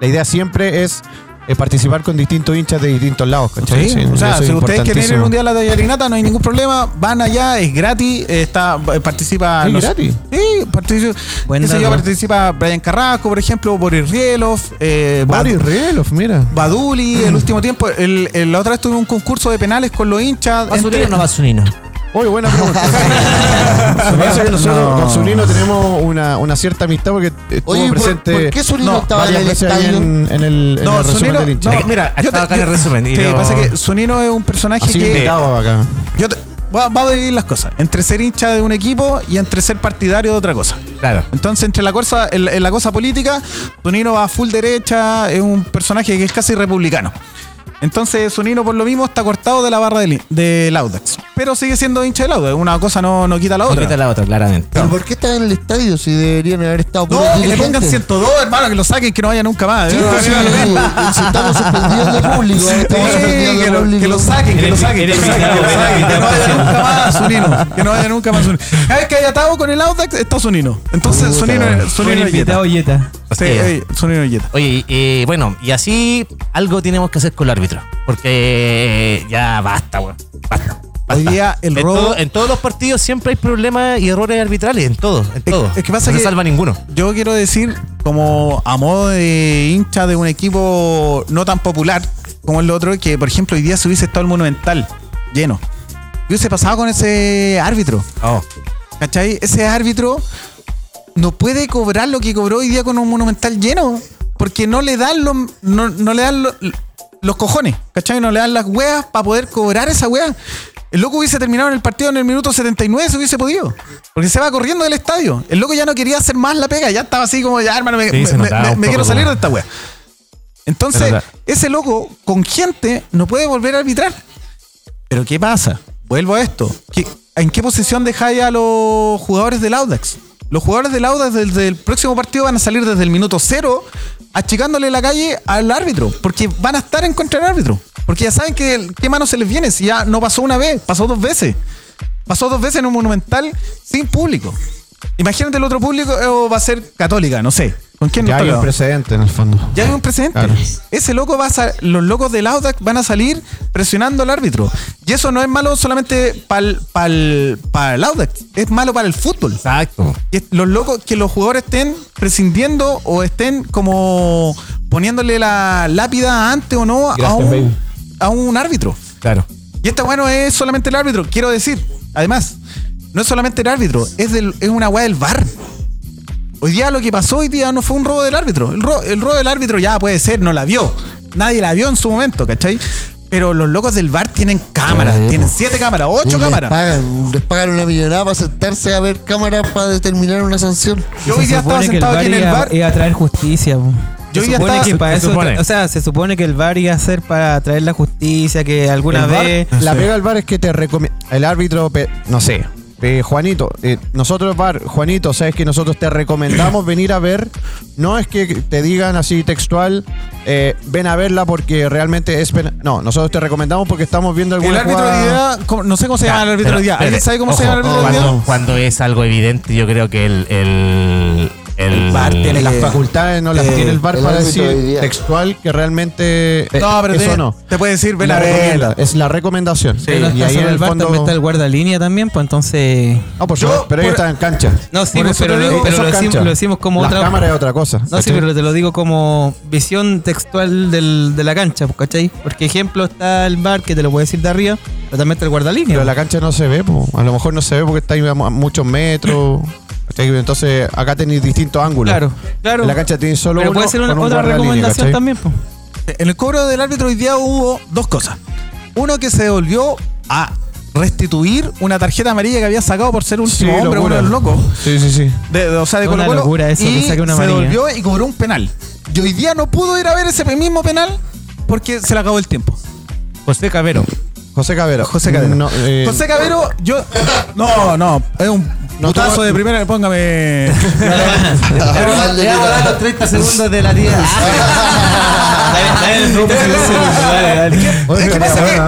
la idea siempre es eh, participar con distintos hinchas de distintos lados, ¿cachai? Sí, Sí, o sea, es si ustedes quieren ir un día a la tallarinata, no hay ningún problema. Van allá, es gratis, está, eh, participa. ¿Es los- gratis? Sí, participa. Yo, participa Brian Carrasco, por ejemplo, Boris Rielov, eh, Boris Bad- Rielov, mira. Baduli, el último tiempo. El, el- la otra vez tuve un concurso de penales con los hinchas. ¿Basurino o no basurino? Oye, buena pregunta. Que nosotros No. con Zunino tenemos una, una cierta amistad porque estuvo Oye, ¿por, presente ¿por qué Zunino No, estaba en el estadio? en, en el, en No, el resumen Zunino, del hincha. no, mira, Estaba acá en el resumen y Sí, no- pasa que Zunino es un personaje Así que. invitado acá. Yo te- va, va a dividir las cosas. Entre ser hincha de un equipo y entre ser partidario de otra cosa. Claro. Entonces, entre la cosa, en, en la cosa política, Zunino va a full derecha, es un personaje que es casi republicano. Entonces, Zunino, por lo mismo, está cortado de la barra del, del Audax. Pero sigue siendo hincha del Audax. Una cosa no, no quita la No otra. quita la otra, claramente. ¿Pero por qué están en el estadio si deberían haber estado No, puros que le pongan dirigentes? 102, hermano, que lo saquen, que no vaya nunca más. Sí, pues, sí, si estamos suspendidos de público, estamos Sí, suspendidos de que, lo, público. que lo saquen, que lo saquen, que lo saquen, que lo invitado, saquen, que no vaya nunca más Zunino, que no vaya nunca más Zunino. Cada vez que haya atado con el Audax, está Zunino. Entonces. Buen Zunino y Yeta. invitado Yeta. Sí, Sí. y Yeta. Oye, eh, bueno, y así algo tenemos que hacer con el árbitro. Porque ya basta, weón. Basta. Hoy día el en, robo. todo- en todos los partidos siempre hay problemas y errores arbitrales, en todo, en todo. es que pasa no que- se salva ninguno. Yo quiero decir, como a modo de hincha de un equipo no tan popular como el otro, que por ejemplo hoy día se hubiese estado el Monumental lleno. ¿Qué hubiese pasado con ese árbitro? Oh, ¿Cachai? Ese árbitro no puede cobrar lo que cobró hoy día con un Monumental lleno. Porque no le dan los, no, no le dan lo- los cojones, ¿cachai? No le dan las weas para poder cobrar esa wea. El loco hubiese terminado en el partido en el minuto 79 si hubiese podido. Porque se va corriendo del estadio. El loco ya no quería hacer más la pega. Ya estaba así como, ya hermano, me, Sí, se me- notaba me- un me poco quiero salir de esta wea. Se Entonces, ese loco con gente no puede volver a arbitrar. Pero ¿qué pasa? Vuelvo a esto. ¿Qué- ¿En qué posición dejáis a los jugadores del Audax? Los jugadores del Audax desde el próximo partido van a salir desde el minuto cero achicándole la calle al árbitro. Porque van a estar en contra del árbitro. Porque ya saben que qué mano se les viene. Si ya no pasó una vez, pasó dos veces. Pasó dos veces en un monumental sin público. Imagínate el otro público eh, va a ser católica, no sé. ¿Con quién Ya hay un precedente en el fondo. Ya hay un precedente. Claro. Ese loco va a los locos del Audax van a salir presionando al árbitro. Y eso no es malo solamente para el, Audax, es malo para el fútbol. exacto. Que los locos, que los jugadores estén prescindiendo o estén como poniéndole la lápida antes o no a un, baby. a un árbitro. Claro. Y esta weá no es solamente el árbitro. Quiero decir, además, no es solamente el árbitro, es, del, es una weá del VAR. Hoy día lo que pasó hoy día no fue un robo del árbitro. El, ro- el robo del árbitro ya puede ser, no la vio. Nadie la vio en su momento, ¿cachai? Pero los locos del VAR tienen cámaras, Sí, tienen siete cámaras, ocho les cámaras. Pagan, les pagan una millonada para sentarse a ver cámaras para determinar una sanción. Yo hoy día estaba sentado aquí en el iba, VAR. iba a traer justicia. po. Yo se ya supone estaba- que para se eso, supone. o sea, se supone que el VAR iba a ser para traer la justicia, que alguna vez la pega del bar es que te recomienda. El árbitro, no sé. Eh, Juanito, eh, nosotros, bar, Juanito, sabes que nosotros te recomendamos venir a ver. No es que te digan así textual, eh, ven a verla porque realmente es pena. No, nosotros te recomendamos porque estamos viendo El alguna árbitro de jugada- día, ¿cómo- no sé cómo se llama el árbitro de día. ¿Alguien sabe cómo se llama el árbitro de cuando, día? cuando es algo evidente, yo creo que el. el, el, VAR tiene Las que- facultades no las eh, tiene el bar el para decir textual que realmente. eh, No, pero eso te, no. te puede decir, ven La es la recomendación. y ahí en el fondo. también está el guardalínea también, pues entonces... No, por Yo, supuesto, pero por- ellos están en cancha. No, sí, pues, pero, lo- digo, pero Eso lo, es decimos, cancha. lo decimos como Las otra... cámaras es otra cosa. No, sí, pero te lo digo como visión textual del- de la cancha, pues, ¿cachai? Porque ejemplo está el bar que te lo puede decir de arriba, pero también está el guardalínea. Pero pues. la cancha no se ve, po. a lo mejor no se ve porque está ahí a muchos metros. Entonces acá tenéis distintos ángulos. Claro, claro. En la cancha tenéis solo pero uno puede ser una, un otra línea, recomendación también, pues. En el cobro del árbitro hoy día hubo dos cosas. Uno que se devolvió a restituir una tarjeta amarilla que había sacado por ser último Sí, hombre, uno de los locos. Sí, sí, sí. De, de- o sea, de Una Colo Colo. locura eso, y que saque una se devolvió y cobró un penal. Y hoy día no pudo ir a ver ese mismo penal porque se le acabó el tiempo. José Cabero. José Cabero. José Cabero. No, eh, José Cabero, yo. No, no, es un No, putazo de primera, póngame. Mal de Ya va a dar los 30 segundos de la 10. Oye, ¿Qué pasa que- ¿eh?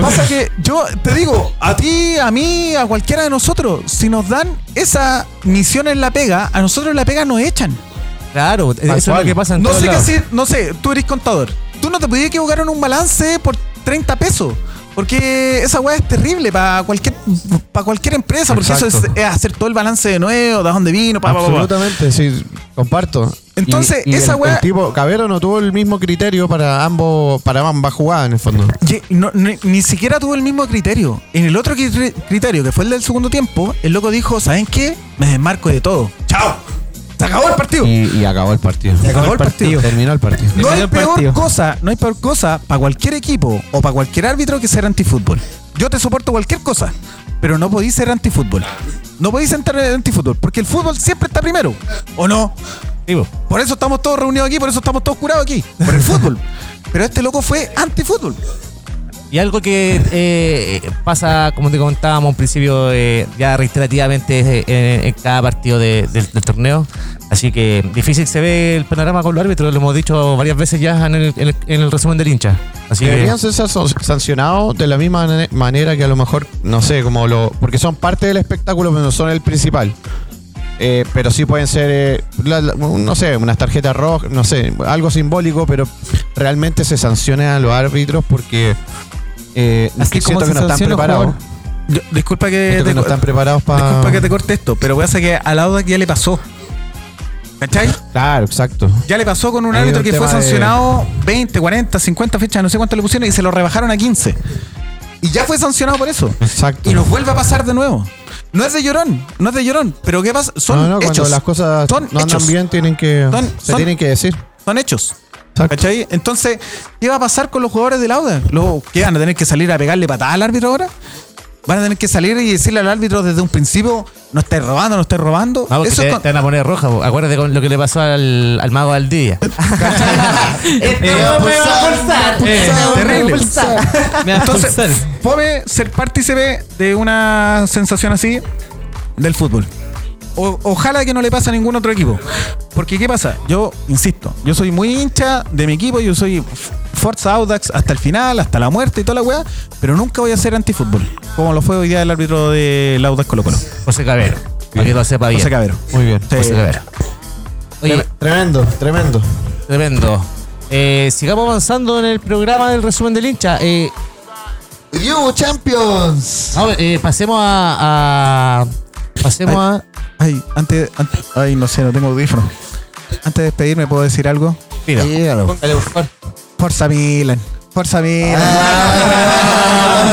Pasa que yo te digo, a ti, a mí, a cualquiera de nosotros, si nos dan esa misión en la pega, a nosotros en la pega nos echan. Claro, eso es lo que pasa en No sé qué decir, no sé, tú eres contador. Tú no te podías equivocar en un balance por 30 pesos. Porque esa weá es terrible para cualquier, para cualquier empresa, porque eso es, es hacer todo el balance de nuevo, de dónde vino, pa, pa, pa, pa. Absolutamente, sí, comparto. Entonces, Y- y esa el, weá- el tipo, Cabero no tuvo el mismo criterio para ambos, para ambas jugadas en el fondo. No- ni, ni siquiera tuvo el mismo criterio. En el otro cri- criterio, que fue el del segundo tiempo, el loco dijo, ¿saben qué? Me desmarco de todo. ¡Chao! Se acabó el partido. Y, y acabó el partido. Se acabó el partido. Terminó el partido. No hay peor partido. cosa, no hay peor cosa para cualquier equipo o para cualquier árbitro que ser antifútbol. Yo te soporto cualquier cosa, pero no podéis ser antifútbol. No podéis entrar en antifútbol, porque el fútbol siempre está primero, ¿o no? Por eso estamos todos reunidos aquí, por eso estamos todos curados aquí, por el fútbol. Pero este loco fue antifútbol. Y algo que eh, pasa, como te comentábamos al principio, eh, ya reiterativamente eh, en, cada partido de- del, torneo. Así que difícil se ve el panorama con los árbitros, lo hemos dicho varias veces ya en el, en el- en el resumen del hincha. Así Deberían ser san- sancionados de la misma mane- manera que a lo mejor, no sé, como lo. Porque son parte del espectáculo, pero no son el principal. Pero sí pueden ser, eh, la- la- no sé, unas tarjetas rojas, no sé, algo simbólico, pero realmente se sanciona a los árbitros porque eh, Así como que se no están sanciona a preparados. jugador. Yo- disculpa que, Siento que te, no están preparados para. disculpa que te corte esto, pero voy a hacer que a la Audax ya le pasó. ¿Cachai? Claro, exacto. Ya le pasó con un árbitro un que fue tema de- sancionado 20, 40, 50 fechas, no sé cuánto le pusieron y se lo rebajaron a 15. Y ya fue sancionado por eso. Exacto. Y nos vuelve a pasar de nuevo. No es de llorón, no es de llorón, pero ¿qué pasa? Son no, no, cuando hechos. las cosas Son no andan hechos. bien, tienen que, Son- se son- tienen que decir. Son hechos. ¿Cachai? Entonces, ¿qué va a pasar con los jugadores del Auda? ¿Lo- ¿Qué van a tener que salir a pegarle patada al árbitro ahora? ¿Van a tener que salir y decirle al árbitro desde un principio, no estáis robando, no estáis robando? No, Eso te, es con- te van a poner roja. po. Acuérdate con lo que le pasó al, al mago Valdivia. Eh, terrible. Me va a Entonces, fome ser partícipe de una sensación así del fútbol. O- ojalá que no le pase a ningún otro equipo. Porque, ¿qué pasa? Yo, insisto, yo soy muy hincha de mi equipo, yo soy Forza Audax hasta el final, hasta la muerte y toda la weá, pero nunca voy a ser antifútbol. Como lo fue hoy día el árbitro del Audax Colo Colo. José Cabero. Para que lo sepa bien. José Cabero. Muy bien. Sí. José Cabero. Oye, Tremendo, tremendo. tremendo. Eh, sigamos avanzando en el programa del resumen del hincha. Eh, You Champions. eh, pasemos a, a- Pasemos a. Ay, antes, antes- Ay, no sé, no tengo audífono. Antes de despedirme, ¿puedo decir algo? Mira, Dígalo. Forza Milan. Forza Milan. Ah,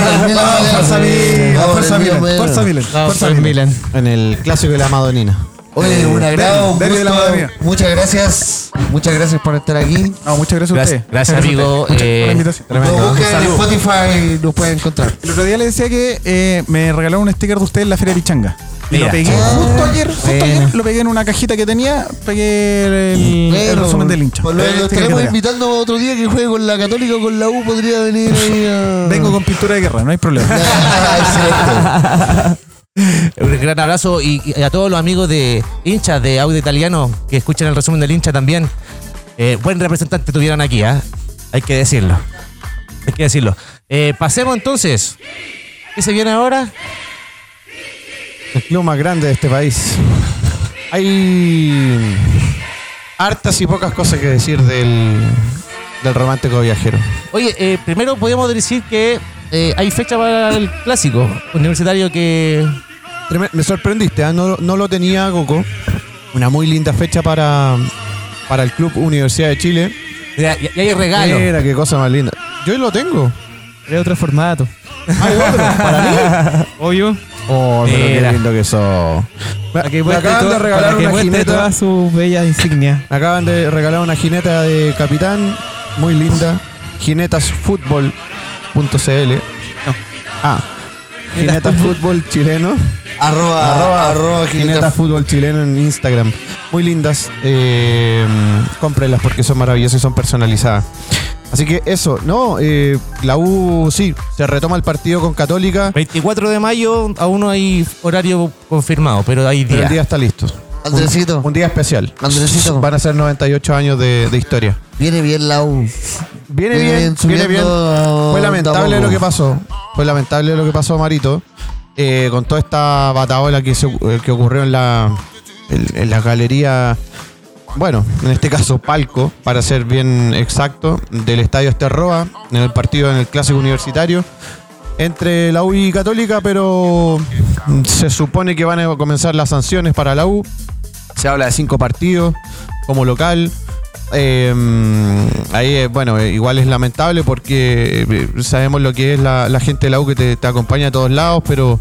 Forza Milan. Forza Milan. Forza Milan. Forza Milan. En el clásico de la Madonina. Oye, un agrado, un gusto. Muchas gracias. Muchas gracias por estar aquí. No, muchas gracias a Gracias, usted. gracias, amigo. Muchas Eh, por la invitación. Nos busquen en Spotify, nos pueden encontrar. El otro día le decía que eh, me regalaron un sticker de usted en la Feria Pichanga. Mira. lo pegué justo ayer, justo Bueno. ayer, lo pegué en una cajita que tenía, pegué el, resumen del hincha. Pues lo, estaremos invitando otro día que juegue con la Católica o con la U. Podría venir ahí a... Vengo con pintura de guerra, no hay problema. Un gran abrazo y, y a todos los amigos de hinchas de audio italiano que escuchan el resumen del hincha también. Eh, buen representante tuvieron aquí, ¿ah? Hay que decirlo. Hay que decirlo. Eh, pasemos entonces. ¿Qué se viene ahora? El club más grande de este país. Hay hartas y pocas cosas que decir del, del romántico viajero. Oye, eh, primero podemos decir que eh, hay fecha para el clásico universitario que. Me sorprendiste, ¿ah? no, no lo tenía Coco. Una muy linda fecha para, para el Club Universidad de Chile. Ya hay regalo. Mira, qué cosa más linda. Yo lo tengo. Es otro formato. Hay otro, para mí. Obvio. Oh, pero qué Mira. lindo que sos. Me, Para que me muestre acaban de regalar para que una muestre jineta. todas sus bellas insignias. Me acaban de regalar una jineta de capitán, muy linda. Jinetasfutbol.cl. Ah, Jinetas Fútbol Chileno. Arroba, Arroba, arroba, Jinetas Jineta. Fútbol Chileno en Instagram. Muy lindas. Eh, cómprenlas porque son maravillosas y son personalizadas. Así que eso, no, eh, la U sí, se retoma el partido con Católica, 24 de mayo, aún no hay horario confirmado, pero hay pero día. el día está listo. Andresito, Un día especial. Andresito. Van a ser 98 años de, de historia. viene bien la U. Viene Viene bien, bien, viene bien. Fue lamentable lo que pasó. Fue lamentable lo que pasó, Marito. eh, con toda esta bataola que, se- eh, que ocurrió en la, en, en la galería, bueno, en este caso palco, para ser bien exacto, del Estadio Esterroa, en el partido en el Clásico Universitario, entre la U y Católica, pero se supone que van a comenzar las sanciones para la U. Se habla de cinco partidos como local. Eh, ahí, eh, bueno, eh, igual es lamentable porque eh, sabemos lo que es la, gente de la U que te, acompaña a todos lados, pero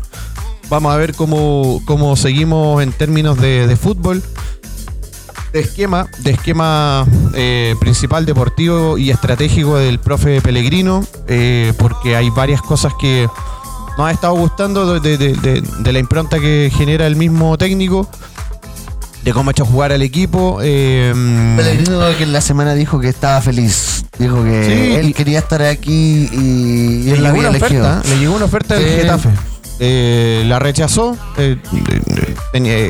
vamos a ver cómo, cómo seguimos en términos de fútbol. De esquema, de esquema eh, principal deportivo y estratégico del profe Pellegrino, eh, porque hay varias cosas que nos ha estado gustando de, de- de- de la impronta que genera el mismo técnico, de cómo ha hecho jugar al equipo. eh, Pellegrino que en la semana dijo que estaba feliz. Dijo que Sí, él quería estar aquí y, y él la había elegido. oferta, le llegó una oferta del. Getafe. Eh, la rechazó. eh,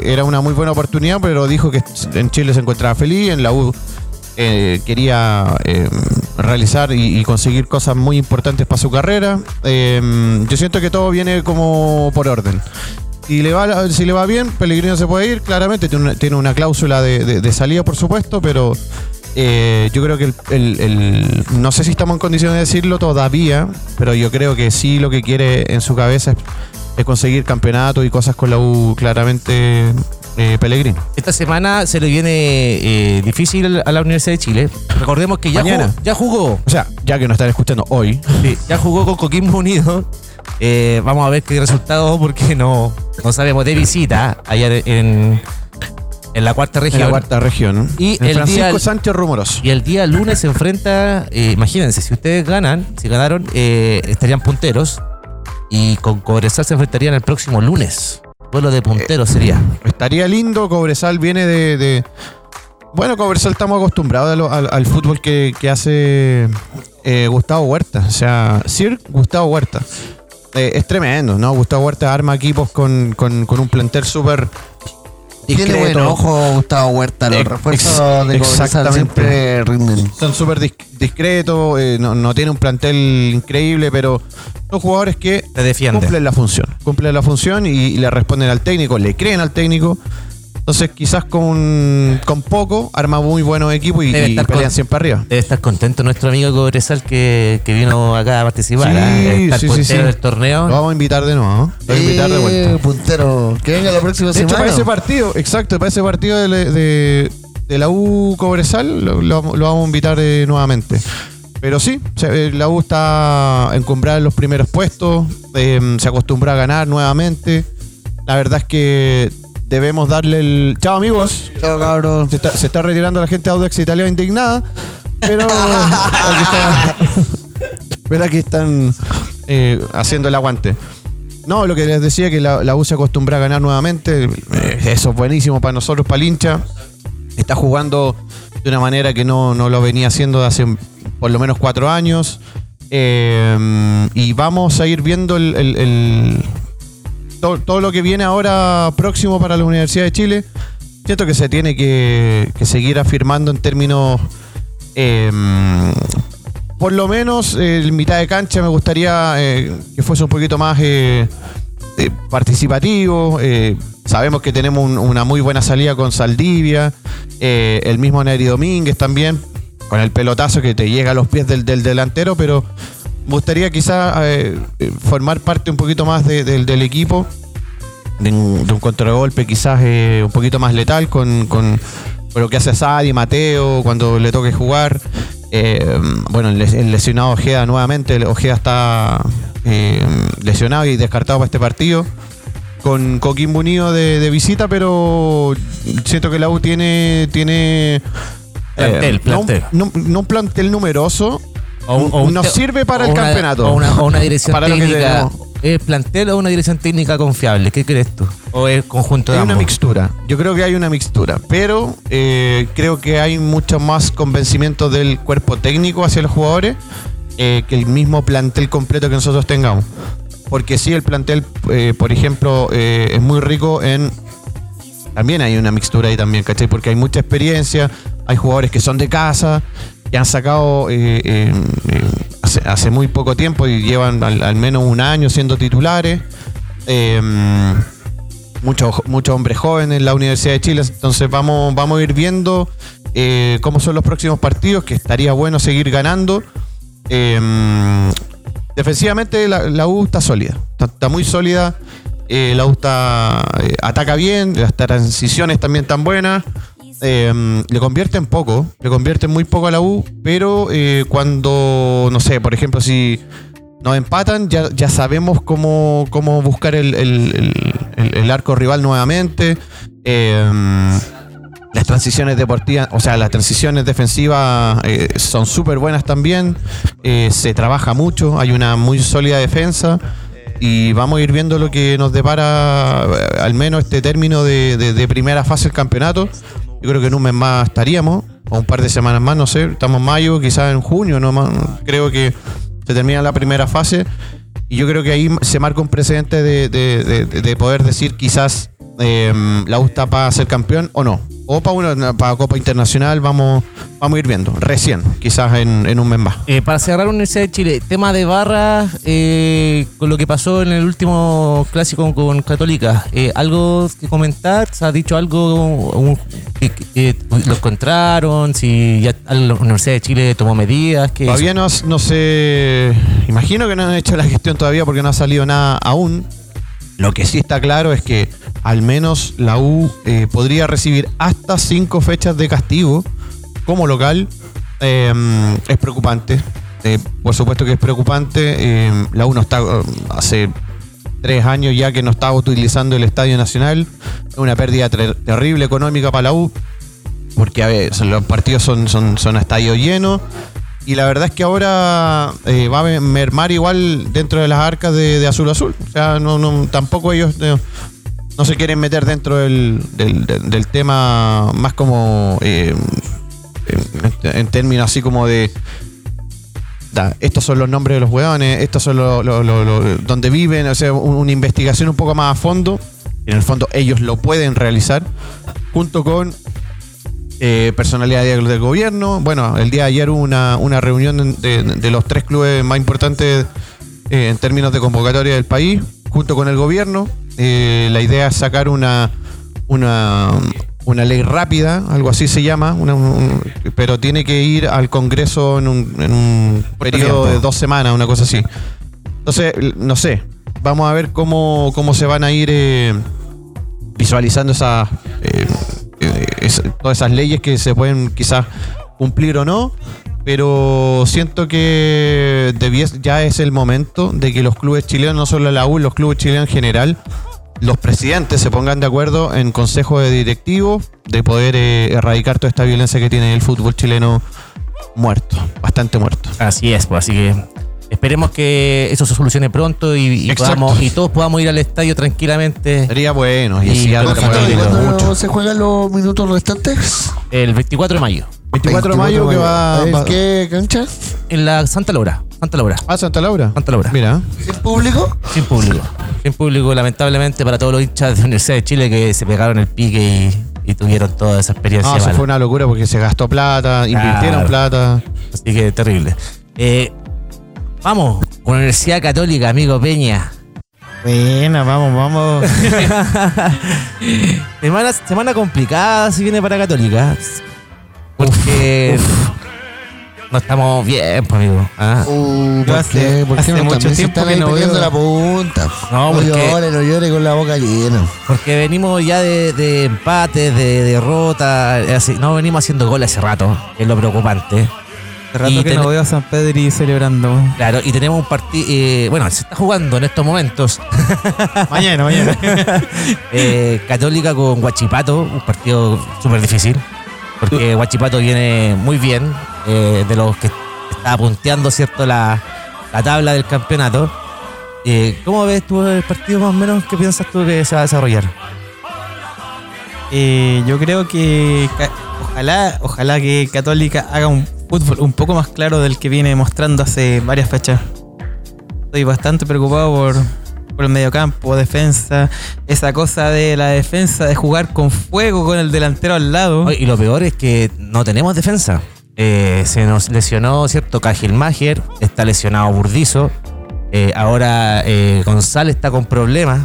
era una muy buena oportunidad, pero dijo que en Chile se encontraba feliz, en la U eh, quería realizar y, conseguir cosas muy importantes para su carrera. Yo siento que todo viene como por orden. Y le va, si le va bien, Pellegrino se puede ir, claramente. Tiene una, tiene una cláusula de, salida, por supuesto, pero yo creo que el- el- No sé si estamos en condiciones de decirlo todavía, pero yo creo que sí lo que quiere en su cabeza es, es conseguir campeonatos y cosas con la U, claramente, eh. Esta semana se le viene eh, difícil a la Universidad de Chile. Recordemos que ya Mañana. jugó, ya jugó, O sea, ya que nos están escuchando hoy, sí, ya jugó con Coquimbo Unido. Eh, vamos a ver qué resultado porque no, no sabemos de visita allá en, en la cuarta en región. la cuarta región. Y En el Francisco día- Sánchez Rumoroso. Y el día lunes se enfrenta, eh, imagínense, si ustedes ganan, si ganaron, estarían punteros. Y con Cobresal se enfrentarían el próximo lunes. Vuelo de punteros sería. Estaría lindo, Cobresal viene de... de- bueno, Cobresal estamos acostumbrados al, fútbol que, que hace eh, Gustavo Huerta. O sea, Sir Gustavo Huerta. Eh, es tremendo, ¿no? Gustavo Huerta arma equipos con, con- con un plantel súper Tiene buen discreto. ojo Gustavo Huerta. Los refuerzos de siempre rinden. Son súper dis- discretos, eh, no, no tiene un plantel increíble, pero son jugadores que Te cumplen la función. Cumplen la función y, y le responden al técnico, le creen al técnico. Entonces, quizás con, con poco arma muy buenos equipos y, y estar pelean con- siempre arriba. Debe estar contento nuestro amigo Cobresal que, que vino acá a participar. Sí, ¿eh? Está el sí, sí, puntero sí. del torneo. Lo vamos a invitar de nuevo, ¿no? Lo vamos a invitar de vuelta. puntero. Que venga la próxima De hecho, semana. para ese partido, exacto, para ese partido de, de- de la U Cobresal, lo, lo- lo vamos a invitar eh, nuevamente. Pero sí, eh, la U está encumbrada en los primeros puestos, eh, se acostumbra a ganar nuevamente. La verdad es que debemos darle el. Chao, amigos. Chao, cabrón. Se está, se está retirando la gente de Audax Italia indignada, pero aquí, está- pero aquí están eh, haciendo el aguante. No, lo que les decía que la, la U se acostumbra a ganar nuevamente. eh, eso es buenísimo para nosotros, para el hincha. Está jugando de una manera que no, no lo venía haciendo de hace por lo menos cuatro años. Eh, y vamos a ir viendo el, el- el- todo, lo que viene ahora próximo para la Universidad de Chile. Siento que se tiene que, seguir afirmando en términos. eh, por lo menos en mitad de cancha me gustaría eh, que fuese un poquito más eh, eh, participativo. eh, sabemos que tenemos un- una muy buena salida con Saldivia, eh, el mismo Neri Domínguez también, con el pelotazo que te llega a los pies del, del delantero, pero gustaría quizá eh, formar parte un poquito más de- del- del equipo, de un, de un contragolpe quizás eh, un poquito más letal con, con- con lo que hace Sadi, Mateo, cuando le toque jugar. Eh, bueno, el, les- el lesionado Ojeda nuevamente, el Ojeda está eh, lesionado y descartado para este partido. Con Coquimbo Unido de, visita, pero siento que la U tiene. tiene Plantel, eh, no plantel. No, no un plantel numeroso. O nos sirve para o el una- campeonato. O una, o una dirección Para técnica. ¿Es plantel o una dirección técnica confiable? ¿Qué crees tú? ¿O es conjunto de Hay una mixtura. Yo creo que hay una mixtura. Pero eh, creo que hay mucho más convencimiento del cuerpo técnico hacia los jugadores eh, que el mismo plantel completo que nosotros tengamos. Porque sí, el plantel, eh, por ejemplo, es muy rico en. También hay una mixtura ahí también, ¿cachai? Porque hay mucha experiencia, hay jugadores que son de casa, que han sacado eh, eh, eh, hace, muy poco tiempo y llevan al, menos un año siendo titulares. Eh, muchos muchos hombres jóvenes en la Universidad de Chile. Entonces vamos, vamos a ir viendo cómo son los próximos partidos, que estaría bueno seguir ganando. Eh, defensivamente la, U está sólida, está, muy sólida. La U está, eh, ataca bien, las transiciones también están buenas. Eh, le convierten poco, le convierten muy poco a la U, pero eh, cuando, no sé, por ejemplo, si nos empatan, ya, ya sabemos cómo, cómo buscar el, el- arco rival nuevamente. Eh, las transiciones deportivas, o sea, las transiciones defensivas eh, son súper buenas también. Eh, se trabaja mucho, hay una muy sólida defensa. y vamos a ir viendo lo que nos depara al menos este término de primera fase del campeonato. Yo creo que en un mes más estaríamos, o un par de semanas más, no sé, estamos en mayo, quizás en junio, no más, creo que se termina la primera fase. Y yo creo que ahí se marca un precedente de, de- de- de poder decir quizás eh, la está para ser campeón o no. O para una para Copa Internacional vamos, vamos a ir viendo, recién, quizás en, en un mes más. Eh, para cerrar Universidad de Chile, tema de barra, eh, con lo que pasó en el último clásico con Católica, eh, ¿algo que comentar? ¿Se ha dicho algo? un- que, lo encontraron? ¿Si ya la Universidad de Chile tomó medidas? que Todavía no, no sé, imagino que no han hecho la gestión todavía porque no ha salido nada aún. Lo que sí está claro es que al menos la U eh, podría recibir hasta cinco fechas de castigo como local. Eh, es preocupante. Eh, por supuesto que es preocupante. Eh, la U no está eh, hace tres años ya que no estaba utilizando el Estadio Nacional. Una pérdida ter- terrible económica para la U porque a ver, los partidos son, son, son a estadio lleno. Y la verdad es que ahora eh, va a mermar igual dentro de las arcas de, de Azul Azul. O sea, tampoco ellos no, no se quieren meter dentro del, tema más como eh, en, términos así como de da, estos son los nombres de los hueones, estos son los lo- lo- lo- donde viven, o sea, un- una investigación un poco más a fondo. En el fondo ellos lo pueden realizar junto con eh, personalidades del gobierno. Bueno, el día de ayer hubo una, una reunión de, de los tres clubes más importantes eh, en términos de convocatoria del país, junto con el gobierno. Eh, la idea es sacar una, una, una ley rápida, algo así se llama, una- un- pero tiene que ir al Congreso en un, en un periodo de dos semanas, una cosa así. Entonces, no sé, vamos a ver cómo, cómo se van a ir eh, visualizando esas, eh, es- todas esas leyes que se pueden quizás cumplir o no, pero siento que debies- ya es el momento de que los clubes chilenos, no solo la U, los clubes chilenos en general, los presidentes se pongan de acuerdo en consejo de directivos de poder eh, erradicar toda esta violencia que tiene el fútbol chileno muerto, bastante muerto. Así es, pues así que esperemos que eso se solucione pronto y, podamos- y todos podamos ir al estadio tranquilamente Sería bueno y Y así algo ¿Cuándo, se juegan los minutos restantes? el 24 de mayo 24 de mayo que va, ¿En qué cancha? en la Santa Laura. Santa Laura. a Santa Laura. Santa Laura. Mira. ¿En público? Sin público. Sin público, lamentablemente, para todos los hinchas de la Universidad de Chile que se pegaron el pique y, y tuvieron toda esa experiencia. No, eso mala. fue una locura porque se gastó plata, invirtieron plata. Así que terrible. Eh, vamos, Universidad Católica, amigo Peña. Buena, vamos, vamos. Semana, semana complicada si viene para Católica. Porque no estamos bien, pues, amigo. ¿ah? Uh, ¿por qué? ¿Por qué hace no mucho tiempo están que no veo- la punta? No, no porque- llore, no llore con la boca llena. Porque venimos ya de, de empates, de derrota. así, no venimos haciendo goles hace rato, que es lo preocupante. Rato Y que ten- no veo a San Pedri celebrando. Claro, y tenemos un partido. bueno, se está jugando en estos momentos. mañana, mañana. eh, Católica con Guachipato, un partido súper difícil. Porque Guachipato viene muy bien, eh, de los que está punteando, ¿cierto?, la, la tabla del campeonato. Eh, ¿Cómo ves tú el partido más o menos? ¿Qué piensas tú que se va a desarrollar? Eh, yo creo que ojalá, ojalá que Católica haga un fútbol un poco más claro del que viene mostrando hace varias fechas. Estoy bastante preocupado por, por el mediocampo, defensa, esa cosa de la defensa, de jugar con fuego con el delantero al lado. Y lo peor es que no tenemos defensa. Eh, se nos lesionó, ¿cierto? Cajilmacher, está lesionado Burdizo. Eh, ahora eh, González está con problemas.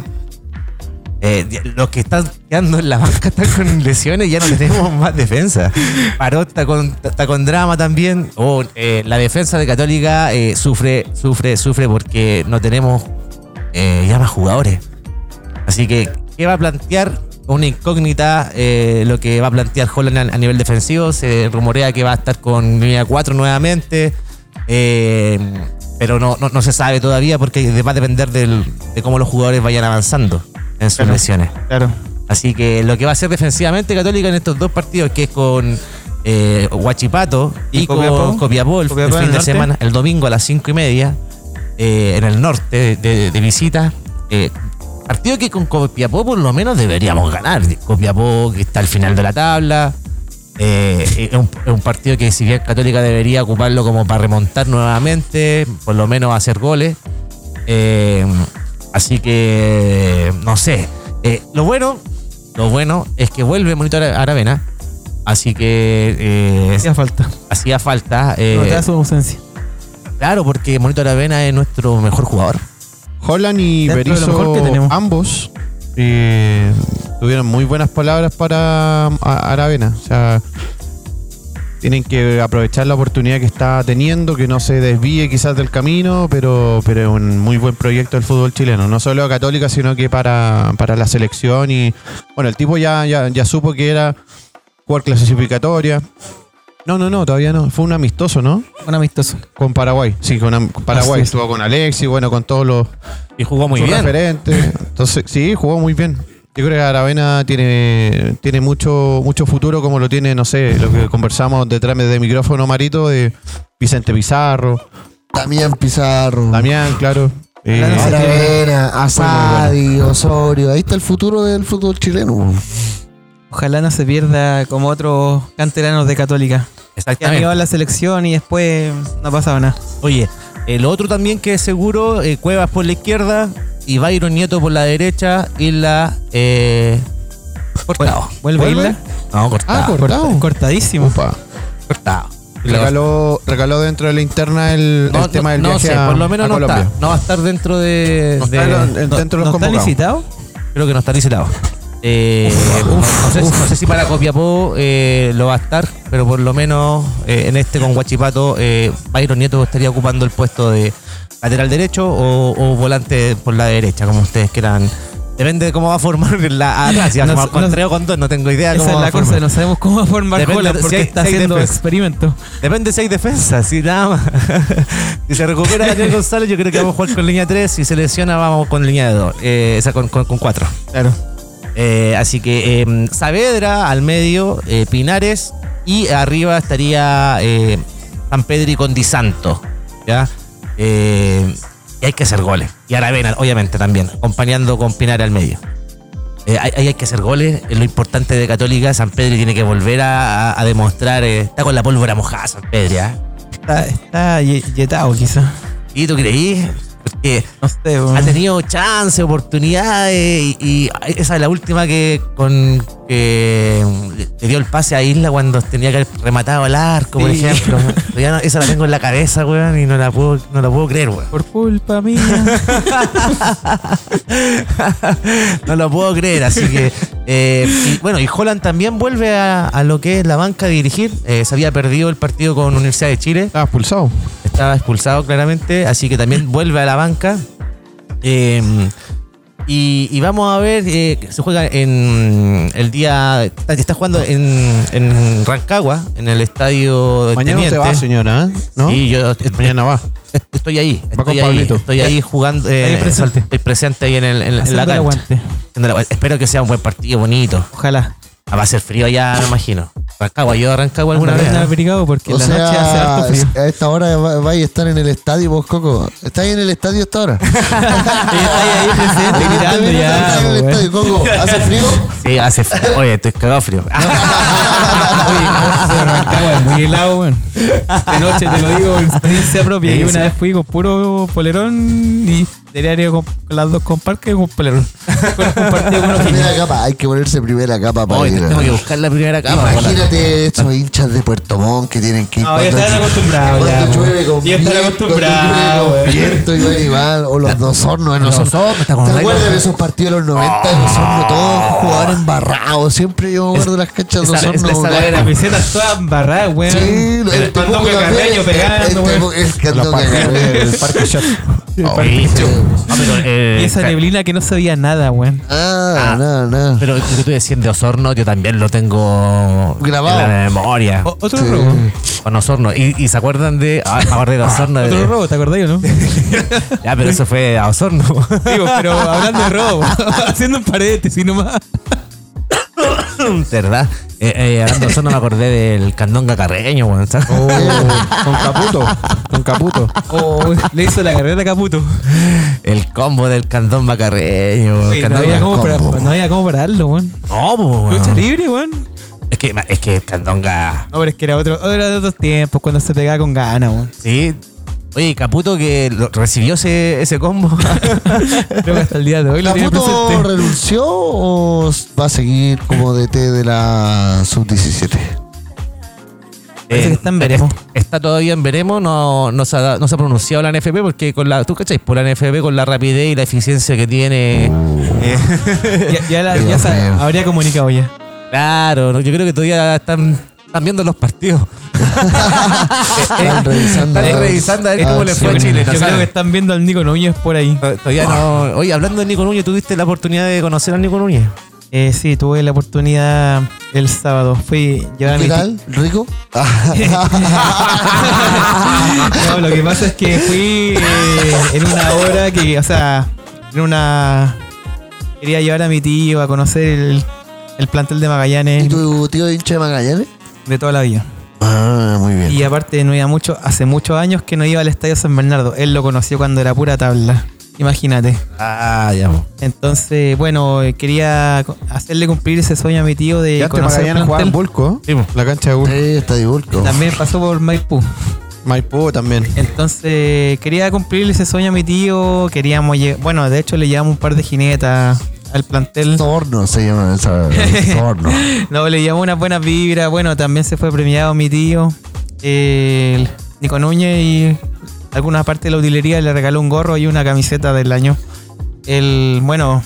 Eh, los que están quedando en la banca están con lesiones, ya no tenemos más defensa. Parot está con, drama también. Oh, eh, la defensa de Católica eh, sufre, sufre, sufre porque no tenemos eh, ya más jugadores. Así que, ¿qué va a plantear? Una incógnita lo que va a plantear Holland a, nivel defensivo. Se rumorea que va a estar con línea 4 nuevamente. pero no, no, se sabe todavía porque va a depender de cómo los jugadores vayan avanzando en sus Claro. lesiones. Claro. Así que lo que va a hacer defensivamente Católica en estos dos partidos, que es con eh, Huachipato y, ¿Y con Copiapó? Copiapó el, Copiapó fin el de semana, el domingo a las cinco y media. eh, en el norte de, de- de visita. Eh, partido que con Copiapó por lo menos deberíamos ganar. Copiapó que está al final de la tabla. Eh, es, un, es un partido que si bien Católica debería ocuparlo como para remontar nuevamente, por lo menos hacer goles. Así que, no sé. Eh, lo bueno, lo bueno es que vuelve Monitor Aravena. Así que eh, Hacía falta. hacía falta. eh, su ausencia. claro, porque Monitor Aravena es nuestro mejor jugador. Holland y Berizzo, ambos, eh, tuvieron muy buenas palabras para a- Aravena. O sea, tienen que aprovechar la oportunidad que está teniendo, que no se desvíe quizás del camino, pero, pero es un muy buen proyecto del fútbol chileno. No solo Católica, sino que para, para la selección. Y bueno, el tipo ya, ya, ya supo que era jugar clasificatoria. No, no, no, todavía no. Fue un amistoso, ¿no? Un amistoso. Con Paraguay. Sí, con, Paraguay. Estuvo con Alexis, bueno, con todos los Y jugó muy bien. referente. Entonces, sí, jugó muy bien. Yo creo que Aravena tiene, tiene mucho, mucho futuro, como lo tiene, no sé, lo que conversamos detrás de micrófono, Marito, de Vicente Pizarro, Damián Pizarro. Damián, claro. Eh. Aravena, Asadi, Osorio. Ahí está el futuro del fútbol chileno. Ojalá no se pierda como otros canteranos de Católica. Que han Exactamente. llegado a la selección y después no ha pasado nada. Oye, el otro también que es seguro, eh, Cuevas por la izquierda y Byron Nieto por la derecha y la eh, cortado. ¿Vuelve, ¿Vuelve? Isla? No, cortado. Ah, cortado. Cortadísimo. Cortado. Regaló, regaló dentro de la interna el, No, el tema del no viaje sé, a, por lo menos a no Colombia. está. No va a estar dentro de. No de- está en- en- dentro de los ¿No está licitado? creo que no está licitado. Eh, no, no sé, no sé si para Copiapó eh, lo va a estar, pero por lo menos eh, en este con Guachipato, eh, Byron Nieto estaría ocupando el puesto de lateral derecho o, o volante por la derecha, como ustedes quieran. Depende de cómo va a formar la atrás. Si va a formar con tres o con dos, no tengo idea Esa cómo es va la a cosa, formar. no sabemos cómo va a formar Depende Holland porque si hay- está haciendo defensa. experimentos. Depende si hay defensa, si nada más. si se recupera Daniel González, yo creo que vamos a jugar con línea 3. Si se lesiona, vamos con línea de 2. Eh, o sea, con, con, 4. Claro. así que eh, Saavedra al medio, eh, Pinares y arriba estaría eh, San Pedro y con Di Santo. ¿ya? Eh, y hay que hacer goles. Y Aravena, obviamente, también, acompañando con Pinares al medio. Eh, hay- ahí hay que hacer goles. Es lo importante de Católica. San Pedro tiene que volver a, demostrar. eh, está con la pólvora mojada, San Pedro. ¿ya? Está, está ye- yetado quizá. ¿Y tú creí? Porque No sé. ha weón. tenido chance, oportunidades y, y esa es la última que con que le dio el pase a Isla cuando tenía que haber rematado el arco, por ejemplo. Pero ya no- esa la tengo en la cabeza, weón, y no la puedo, no la puedo creer, weón. Por culpa mía. no lo puedo creer, así que. eh, y, bueno, y Holland también vuelve a, a lo que es la banca a dirigir. Eh, se había perdido el partido con Universidad de Chile. Estaba expulsado. Estaba expulsado claramente, así que también vuelve a la banca. Eh, y, y vamos a ver, eh, se juega en el día. Está, está jugando en, en Rancagua, en el estadio de Mañana usted va, señora, ¿eh? ¿no? Sí, yo Mañana va. est- estoy ahí. Va con Estoy ahí, Pablito. estoy ahí jugando. eh, Ahí presente. Estoy presente ahí en, el, en, en la cancha. Espero que sea un buen partido bonito. Ojalá. Ah, Va a ser frío allá, me imagino. Rancagua, yo a Rancagua alguna Alguna vez. abrigado porque O la noche hace harto frío. sea, a esta hora va- vais a estar en el estadio, vos, Coco. ¿Estáis en el estadio a esta hora? Y está ahí, presente mirando ya. ¿Estás en el estadio, Coco? ¿Hace frío? Sí, hace frío. Oye, estoy cagado frío. Oye, Rancagua es muy helado, weón. De noche te lo digo, en experiencia propia. Y una vez fui con puro polerón y diario con, con las dos Compartido con unos Primera capa, hay que ponerse primera capa para Oye, ir. tengo que buscar la primera cama. Imagínate estos hinchas de Puerto Montt que tienen que ir No, ya están acostumbrados ya, Cuando llueve con Ya están acostumbrados, viento y van. O los dos hornos. en Los dos hornos, ¿te acuerdas de esos partidos de los 90? de Los hornos, todos jugadores embarrados. Siempre yo de las canchas de los hornos. Las camisetas todas embarradas, weón. Sí, el Carreño pegando, el- el- weón. el que Parque Shot. Oye, ah, pero, eh, Y esa ca- neblina que no se veía nada, weón. Ah, Ah. no, no. Pero lo que tú decías de Osorno, yo también lo tengo Grabado. en la memoria. O- otro Sí. robo. Con Osorno. ¿Y, y se acuerdan de. Ah, me acordé de Osorno. Otro de- robo, ¿te acordás o no? ya, pero eso fue a Osorno. Digo, pero hablando de robo, haciendo un paréntesis nomás. ¿Verdad? Eh, eh, hablando de eso, no me acordé del candonga carreño, weón. ¿sabes? Oh, con Caputo. Con Caputo. Oh, le hizo la carrera a Caputo. El combo del candonga carreño, weón. No, había cómo para- no había cómo pararlo, weón. No, po, weón. Lucha libre, weón. Es que, es que el candonga. No, pero es que era otro, era de otros tiempos, cuando se pegaba con ganas, weón. Sí. Oye, Caputo que recibió ese, ese combo. Creo que hasta el día de hoy lo tiene ¿Caputo presente. renunció o va a seguir como DT de la sub-17? Parece que está en veremos. Está todavía en veremos, no, no, se ha, no se ha pronunciado la NFP porque con la, tú cacháis, por la NFP con la rapidez y la eficiencia que tiene. eh, Ya, ya, la- ya se habría comunicado ya. claro, no, yo creo que todavía están, están viendo los partidos. Están revisando. Están revisando a ver cómo le fue a. Chile. Yo creo que están viendo al Nico Núñez por ahí. Todavía no. Oye, hablando de Nico Núñez, ¿tuviste la oportunidad de conocer a Nico Núñez? Eh, sí, tuve la oportunidad el sábado. Fui llevar a mi ¿Qué tal? ¿Rico? No, lo que pasa es que fui eh, en una hora que, o sea, en una. Quería llevar a mi tío a conocer el, el plantel de Magallanes ¿Y tu tío hincha de Magallanes? De toda la vida. Ah, muy bien. Y aparte no iba mucho, hace muchos años que no iba al Estadio San Bernardo. Él lo conoció cuando era pura tabla. Imagínate. Ah, ya. Entonces, bueno, eh, quería hacerle cumplir ese sueño a mi tío de Y antes conocer el jugaba en plantel. Bulco. Sí, po. La cancha de Bulco. Sí, está de Bulco. También pasó por Maipú. Maipú también. Entonces, quería cumplir ese sueño a mi tío. Queríamos, bueno, de hecho le llevamos un par de jinetas al plantel. Torno se llama esa. Torno. No, le llevamos unas buenas vibras. Bueno, también se fue premiado mi tío, eh, el Nico Núñez, y alguna parte de la utilería le regaló un gorro y una camiseta del año. El, bueno,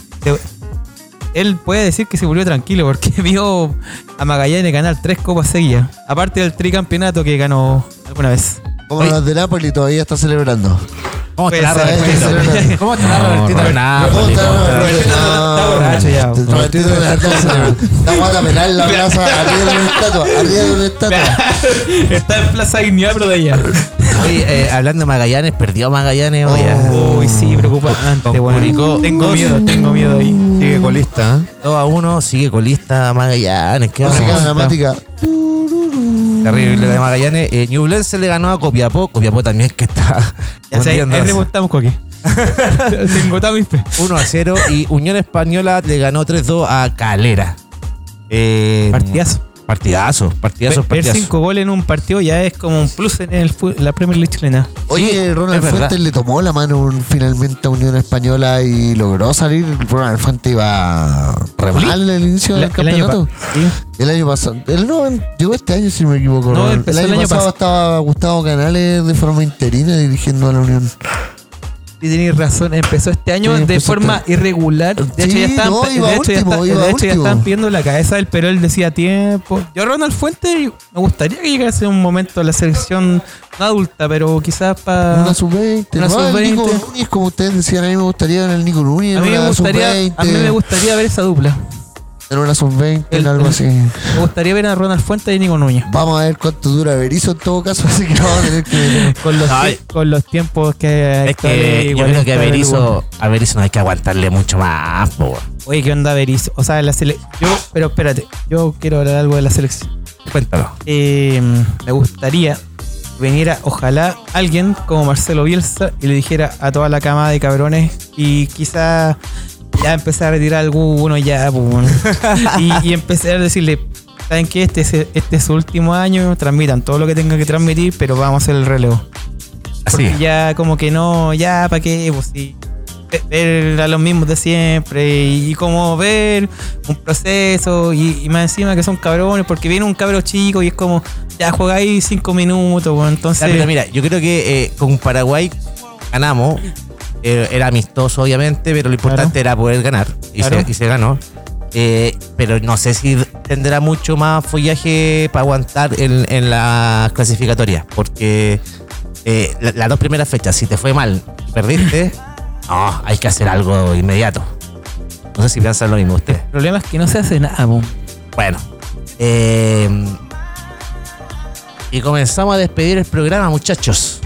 él puede decir que se volvió tranquilo porque vio a Magallanes ganar tres copas seguidas. Aparte del tricampeonato que ganó alguna vez. Como los de Napoli todavía está celebrando. ¿Cómo la ser, Robertito? ¿Cómo Robertito? Roberto. ¿Cómo Robertito. está? Roberto No, está borracho ya. Robertito. Está jugando a penal en la plaza, arriba de una estatua, arriba de una estatua. Está en Plaza Dignidad, pero de allá. Oye, eh, hablando de Magallanes, perdió Magallanes hoy. Oh. Uy, sí, preocupante. Curicó, Tengo dos. miedo, tengo miedo ahí. Sigue colista, ¿eh? 2 a 1, sigue colista Magallanes. Qué Música hermoso. dramática. Terrible de Magallanes. Eh, Ñublense le ganó a Copiapó. Copiapó también que está Ya sé, ahí remontamos, Coqui. Tengo todo mi fe. 1 a 0 y Unión Española le ganó 3-2 a Calera. Eh, Partidazo. Partidazo, partidazo, Ver partidazo. cinco goles en un partido ya es como un plus en el la Premier League chilena. Oye, Sí, Ronald. Fuentes le tomó la mano un- finalmente a Unión Española y logró salir. Ronald Fuentes iba re mal al inicio La- del el año campeonato. pa- sí. El año pasado. El no, llegó este año, si no me equivoco. No, el año el año pasado pas- estaba Gustavo Canales de forma interina dirigiendo a la Unión. Sí, tenéis razón. Empezó este año Sí, de empezó forma este- irregular. De hecho, ya estaban, no, de hecho, ya está- de hecho, ya último. estaban pidiendo la cabeza del pero él decía tiempo. Yo, Ronald Fuentes, me gustaría que llegase un momento a la selección no adulta, pero quizás para. Una sub-20. Una no, el sub-20. Nico Núñez, como ustedes decían, a mí me gustaría en el Nico Núñez. A mí, me gustaría, sub-20, a mí me gustaría ver esa dupla. En una sub-20, en algo así. Me gustaría ver a Ronald Fuentes y Nico Núñez. Vamos a ver cuánto dura Berizzo en todo caso, así que vamos a tener que. Con los, Ay. con los tiempos que Es que yo creo que a Berizzo, a Berizzo no hay que aguantarle mucho más, po, weón. Oye, ¿qué onda Berizzo? O sea, la sele yo, pero espérate, yo quiero hablar algo de la selección. Cuéntalo. Eh, me gustaría que viniera, ojalá, alguien como Marcelo Bielsa y le dijera a toda la cama de cabrones y quizá ya empezar a retirar alguno ya, pues, y, y empezar a decirle, ¿saben qué? Este es, este es su último año, transmitan todo lo que tengan que transmitir, pero vamos a hacer el relevo. Así. Porque ya como que no, ya para qué, pues sí. Ve- Ver a los mismos de siempre y, y como ver un proceso y, y más encima que son cabrones porque viene un cabro chico y es como ya juega ahí cinco minutos, bueno, entonces Ya, pero mira, yo creo que eh, con Paraguay ganamos. Eh, era amistoso, obviamente, pero lo importante era poder ganar. Y, Claro. se, y se ganó. Eh, pero no sé si tendrá mucho más follaje para aguantar en, en la clasificatoria. Porque eh, la- las dos primeras fechas, si te fue mal perdiste, no, hay que hacer algo inmediato. No sé si piensan lo mismo ustedes. el problema es que no se hace nada. Bueno. eh, y comenzamos a despedir el programa, muchachos.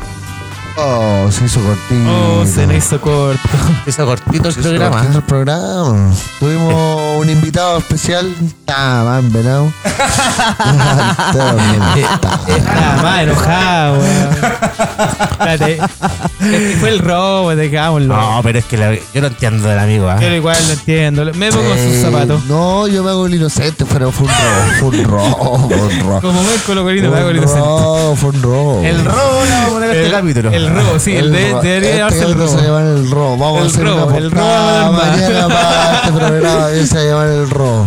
Oh, se hizo cortito. Oh, se nos hizo corto. Se hizo cortito el Se hizo programa. cortito el programa. Tuvimos un invitado especial. Está más venado. Está está. Estaba más enojado, weón. Espérate. Este fue el robo, dejámoslo. No, pero es que la- yo no entiendo del amigo. ¿ah? Yo igual lo entiendo. Me pongo sus Eh, zapatos. No, yo me hago el inocente, pero fue un robo. Fue un robo. Fue un robo. Como ven colocolino, me hago el inocente. robo, fue un robo. El robo le vamos a poner este capítulo. El robo, sí, el de, debería este llamarse el robo. Se llama el robo. Vamos El a hacer robo, una el robo mañana para este programa se va a llamar el robo.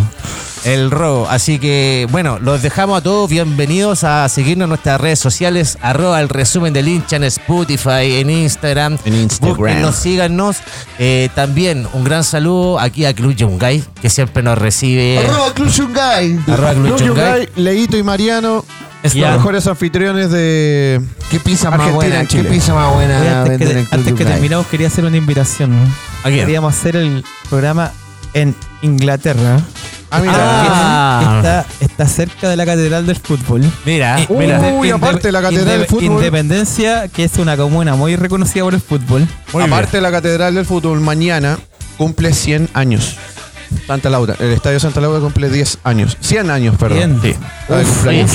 El robo. Así que, bueno, los dejamos a todos bienvenidos a seguirnos en nuestras redes sociales, arroba el resumen del hincha en Spotify, en Instagram. En Instagram. Búsquennos, síganos. Eh, también un gran saludo aquí a Club Yungay, que siempre nos recibe. Arroba Cluchungay. Arroba Club Yungay. Gay, Leito y Mariano, Es los mejores anfitriones de. ¿Qué pizza más Argentina buena? en ¿Qué pizza más Oye, buena antes que, en Club antes que Yungay? terminamos, quería hacer una invitación. ¿A quién? Queríamos hacer el programa en Inglaterra. Ah, mira. Ah. Está, está cerca de la Catedral del Fútbol. Mira, Y- mira. Uy, Inde- aparte de la Catedral del Fútbol. Independencia, que es una comuna muy reconocida por el fútbol. Muy Aparte de la Catedral del Fútbol, mañana cumple 100 años. Santa Laura. El Estadio Santa Laura cumple 10 años. 100 años, perdón. Sí.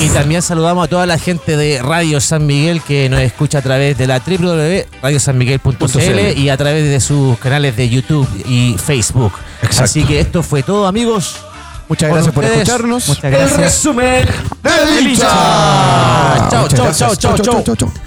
Y también saludamos a toda la gente de Radio San Miguel que nos escucha a través de la www.radiosanmiguel.cl y a través de sus canales de YouTube y Facebook. Exacto. Así que esto fue todo, amigos. Muchas gracias por escucharnos. Muchas El gracias. resumen ¡Del hincha! Chao, chao, chao. chao, chao.